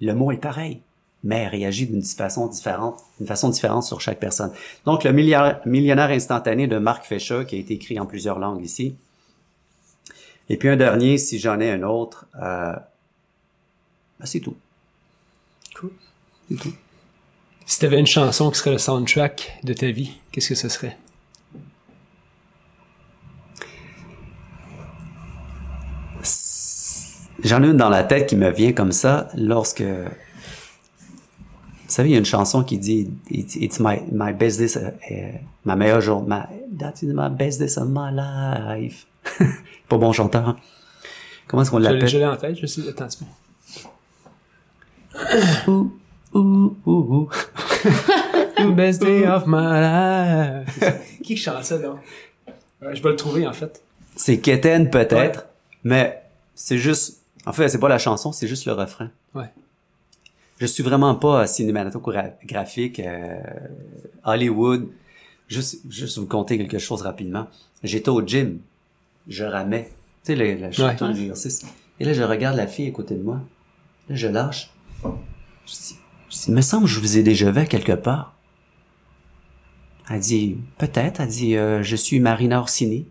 Le mot est pareil, mais réagit d'une façon différente, d'une façon différente sur chaque personne. Donc, le millionnaire instantané de Mark Fisher, qui a été écrit en plusieurs langues ici. Et puis un dernier, si j'en ai un autre, euh, ben, c'est tout. Cool. C'est tout. Si t'avais une chanson qui serait le soundtrack de ta vie, qu'est-ce que ce serait? J'en ai une dans la tête qui me vient comme ça lorsque vous savez, il y a une chanson qui dit It's, my, my best day, euh, ma meilleure journée, ma, that is my best day of my life. Pas bon chanteur, hein? Comment est-ce qu'on l'appelle? je l'ai en tête, je sais. Attends un. Ouh, ouh, ouh, ouh. Best day of my life. Qui chante ça, donc? Ouais, je vais le trouver, en fait. C'est Keten peut-être, Ouais. mais c'est juste, en fait, c'est pas la chanson, c'est juste le refrain. Ouais. Je suis vraiment pas cinématographique, euh, Hollywood. Juste, juste vous conter quelque chose rapidement. J'étais au gym, je ramais, tu sais, le, le chanteur Ouais. d'exercice. Et là, je regarde la fille à côté de moi. Là, je lâche. Je dis, je dis, me semble que je vous ai déjà vu quelque part. Elle dit, peut-être. Elle dit, euh, je suis Marina Orsini.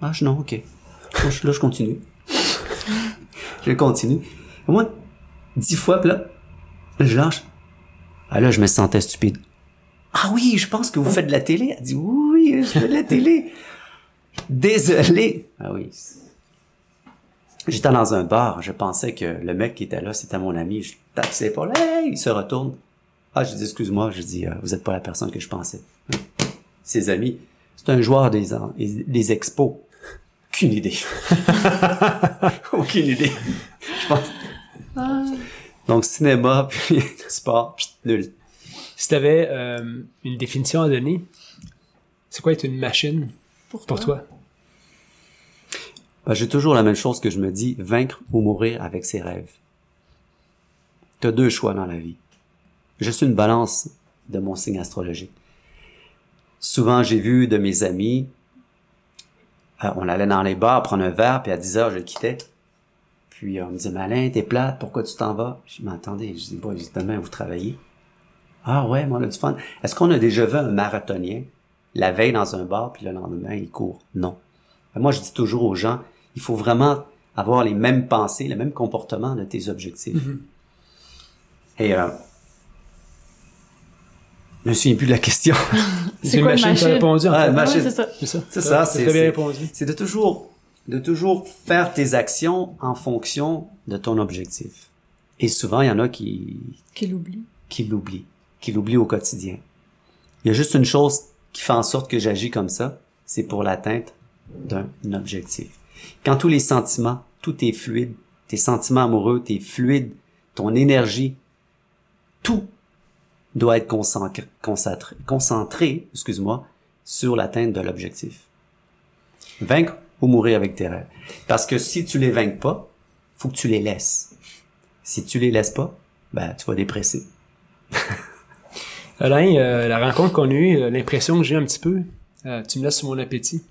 Ah, je, non, ok. Là, je, là, je continue. je continue. Au moins, dix fois, là, je lâche. Ah, là, je me sentais stupide. Ah oui, je pense que vous faites de la télé. Elle dit, oui, je fais de la télé. Désolé. Ah oui. J'étais dans un bar, je pensais que le mec qui était là, c'était mon ami. Je tape ses épaules, hey, il se retourne. Ah, je dis, excuse-moi, je dis, euh, vous êtes pas la personne que je pensais. Ses amis, c'est un joueur des, des expos. Aucune idée. Aucune idée. Je pense. Donc, cinéma, puis sport, pst, nul. Si t'avais euh, une définition à donner, c'est quoi être une machine pour toi? Ben, j'ai toujours la même chose que je me dis, vaincre ou mourir avec ses rêves. T'as deux choix dans la vie. Je suis une balance de mon signe astrologique. Souvent, j'ai vu de mes amis, euh, on allait dans les bars prendre un verre, puis à 10 heures, je le quittais. Puis on me disait, Malin, t'es plate, pourquoi tu t'en vas? Je dis, attendez, je dis, bon, demain, vous travaillez. Ah ouais, mais on a du fun. Est-ce qu'on a déjà vu un marathonien la veille dans un bar, puis le lendemain, il court? Non. Moi, je dis toujours aux gens, il faut vraiment avoir les mêmes pensées, le même comportement de tes objectifs. Et euh, je me souviens plus de la question. C'est une quoi une machine, machine? répondu en fait. Ah c'est ça. C'est ça. C'est ça, bien répondu. c'est de toujours de toujours faire tes actions en fonction de ton objectif. Et souvent, il y en a qui Qu'il oublie. qui l'oublient, qui l'oublient au quotidien. Il y a juste une chose qui fait en sorte que j'agis comme ça, c'est pour l'atteinte d'un objectif. Quand tous les sentiments, tout est fluide, tes sentiments amoureux, tes fluides, ton énergie, tout doit être concentré, concentré, excuse-moi, sur l'atteinte de l'objectif. Vaincre ou mourir avec tes rêves. Parce que si tu les vainques pas, faut que tu les laisses. Si tu les laisses pas, ben, tu vas dépresser. Alain, euh, la rencontre qu'on a eue, euh, l'impression que j'ai un petit peu, euh, tu me laisses sur mon appétit.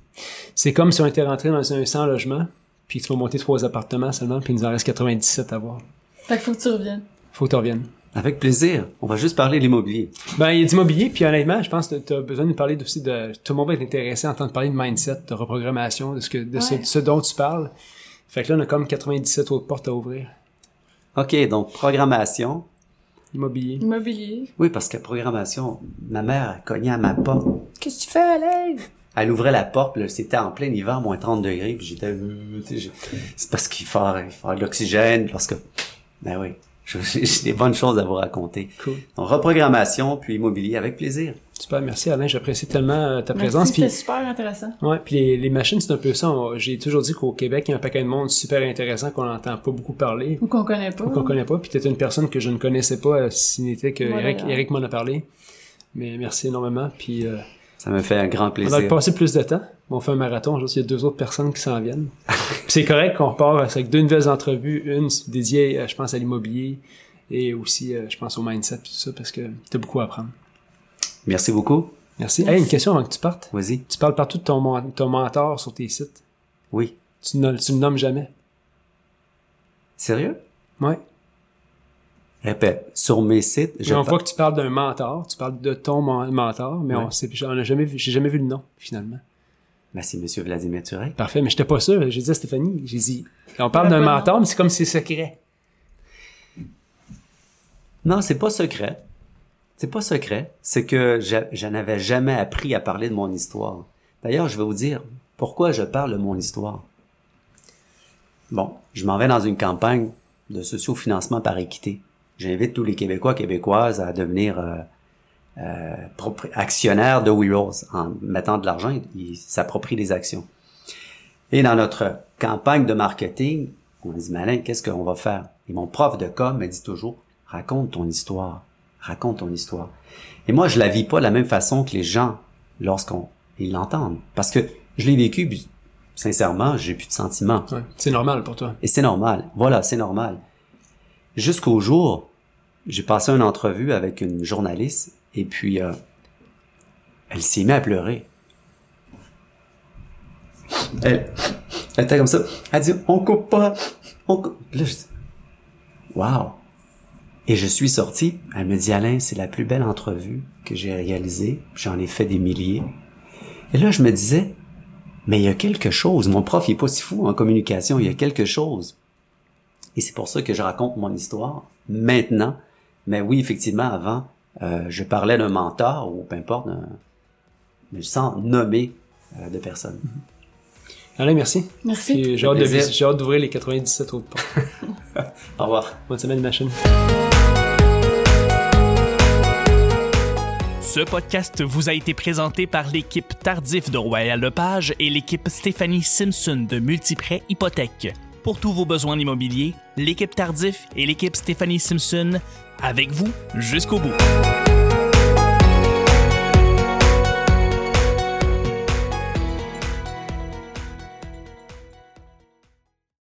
C'est comme si on était rentré dans un 100 logement, puis tu vas monter trois appartements seulement, puis il nous en reste 97 à voir. Fait qu'il faut que tu reviennes. Faut que tu reviennes. Avec plaisir. On va juste parler de l'immobilier. Ben, il y a d'immobilier, puis honnêtement, je pense que tu as besoin de parler aussi de... Tout le monde va être intéressé à entendre parler de mindset, de reprogrammation, de ce, que, de ce, Ouais. ce dont tu parles. Fait que là, on a comme 97 autres portes à ouvrir. OK, donc programmation. Immobilier. Immobilier. Oui, parce que programmation, ma mère elle cognait à ma porte. Qu'est-ce que tu fais, Alain? Elle ouvrait la porte, c'était en plein hiver, moins 30 degrés, puis j'étais... euh, tu sais, j'ai- C'est parce qu'il faut, il faut de l'oxygène, lorsque... Ben oui, j'ai des bonnes choses à vous raconter. Cool. Donc, reprogrammation, puis immobilier, avec plaisir. Super, merci Alain, j'apprécie tellement euh, ta Merci, présence. c'était Puis, super intéressant. ouais, puis les, les machines, c'est un peu ça. J'ai toujours dit qu'au Québec, il y a un paquet de monde super intéressant qu'on n'entend pas beaucoup parler, Ou qu'on connaît pas. ou qu'on connaît pas. Puis t'es une personne que je ne connaissais pas, euh, si n'était que Voilà. Eric, Eric m'en a parlé. Mais merci énormément. Puis euh, Ça me fait un grand on a plaisir. passé plus de temps. On fait un marathon. Juste, il y a deux autres personnes qui s'en viennent. C'est correct qu'on repart avec deux nouvelles entrevues. Une dédiée, euh, je pense, à l'immobilier et aussi, euh, je pense, au mindset puis tout ça parce que t'as beaucoup à apprendre. Merci beaucoup. Merci. Hey, une question avant que tu partes. Vas-y. Tu parles partout de ton, ton mentor sur tes sites. Oui. Tu ne tu le nommes jamais. Sérieux? Ouais. Répète. Sur mes sites, je... Mais on par- voit que tu parles d'un mentor, tu parles de ton mentor, mais Ouais. on jamais vu, j'ai jamais vu le nom, finalement. Ben, c'est Monsieur Vladimir Turek. Parfait, mais j'étais pas sûr. J'ai dit à Stéphanie, j'ai dit, on parle d'un mentor, nom. mais c'est comme si c'est secret. Non, c'est pas secret. C'est pas secret. C'est que je, je n'avais jamais appris à parler de mon histoire. D'ailleurs, je vais vous dire pourquoi je parle de mon histoire. Bon, je m'en vais dans une campagne de sociofinancement par équité. J'invite tous les Québécois, Québécoises à devenir euh, euh, actionnaires de We Rose. En mettant de l'argent, ils s'approprient des actions. Et dans notre campagne de marketing, on dit, Malin, qu'est-ce qu'on va faire? Et mon prof de com me dit toujours, raconte ton histoire. Raconte ton histoire. Et moi, je la vis pas de la même façon que les gens lorsqu'on ils l'entendent. Parce que je l'ai vécu, sincèrement, j'ai plus de sentiments. Ouais, c'est normal pour toi. Et c'est normal. Voilà, c'est normal. Jusqu'au jour, j'ai passé une entrevue avec une journaliste et puis euh, elle s'est mise à pleurer. Elle, elle était comme ça. Elle dit, on coupe pas. On coupe. Là, je dis, wow. Et je suis sorti. Elle me dit, Alain, c'est la plus belle entrevue que j'ai réalisée. J'en ai fait des milliers. Et là, je me disais, mais il y a quelque chose. Mon prof, il est pas si fou en communication. Il y a quelque chose. Et c'est pour ça que je raconte mon histoire maintenant. Mais oui, effectivement, avant, euh, je parlais d'un mentor ou peu importe, sans nommer euh, de personne. Alain, merci. Merci. Puis j'ai hâte, de- plaisir. j'ai hâte d'ouvrir les 97 autres portes. Au revoir. Bonne semaine, machine. Ce podcast vous a été présenté par l'équipe Tardif de Royal Lepage et l'équipe Stéphanie Simpson de Multiprêt Hypothèque. Pour tous vos besoins immobiliers, l'équipe Tardif et l'équipe Stéphanie Simpson avec vous jusqu'au bout.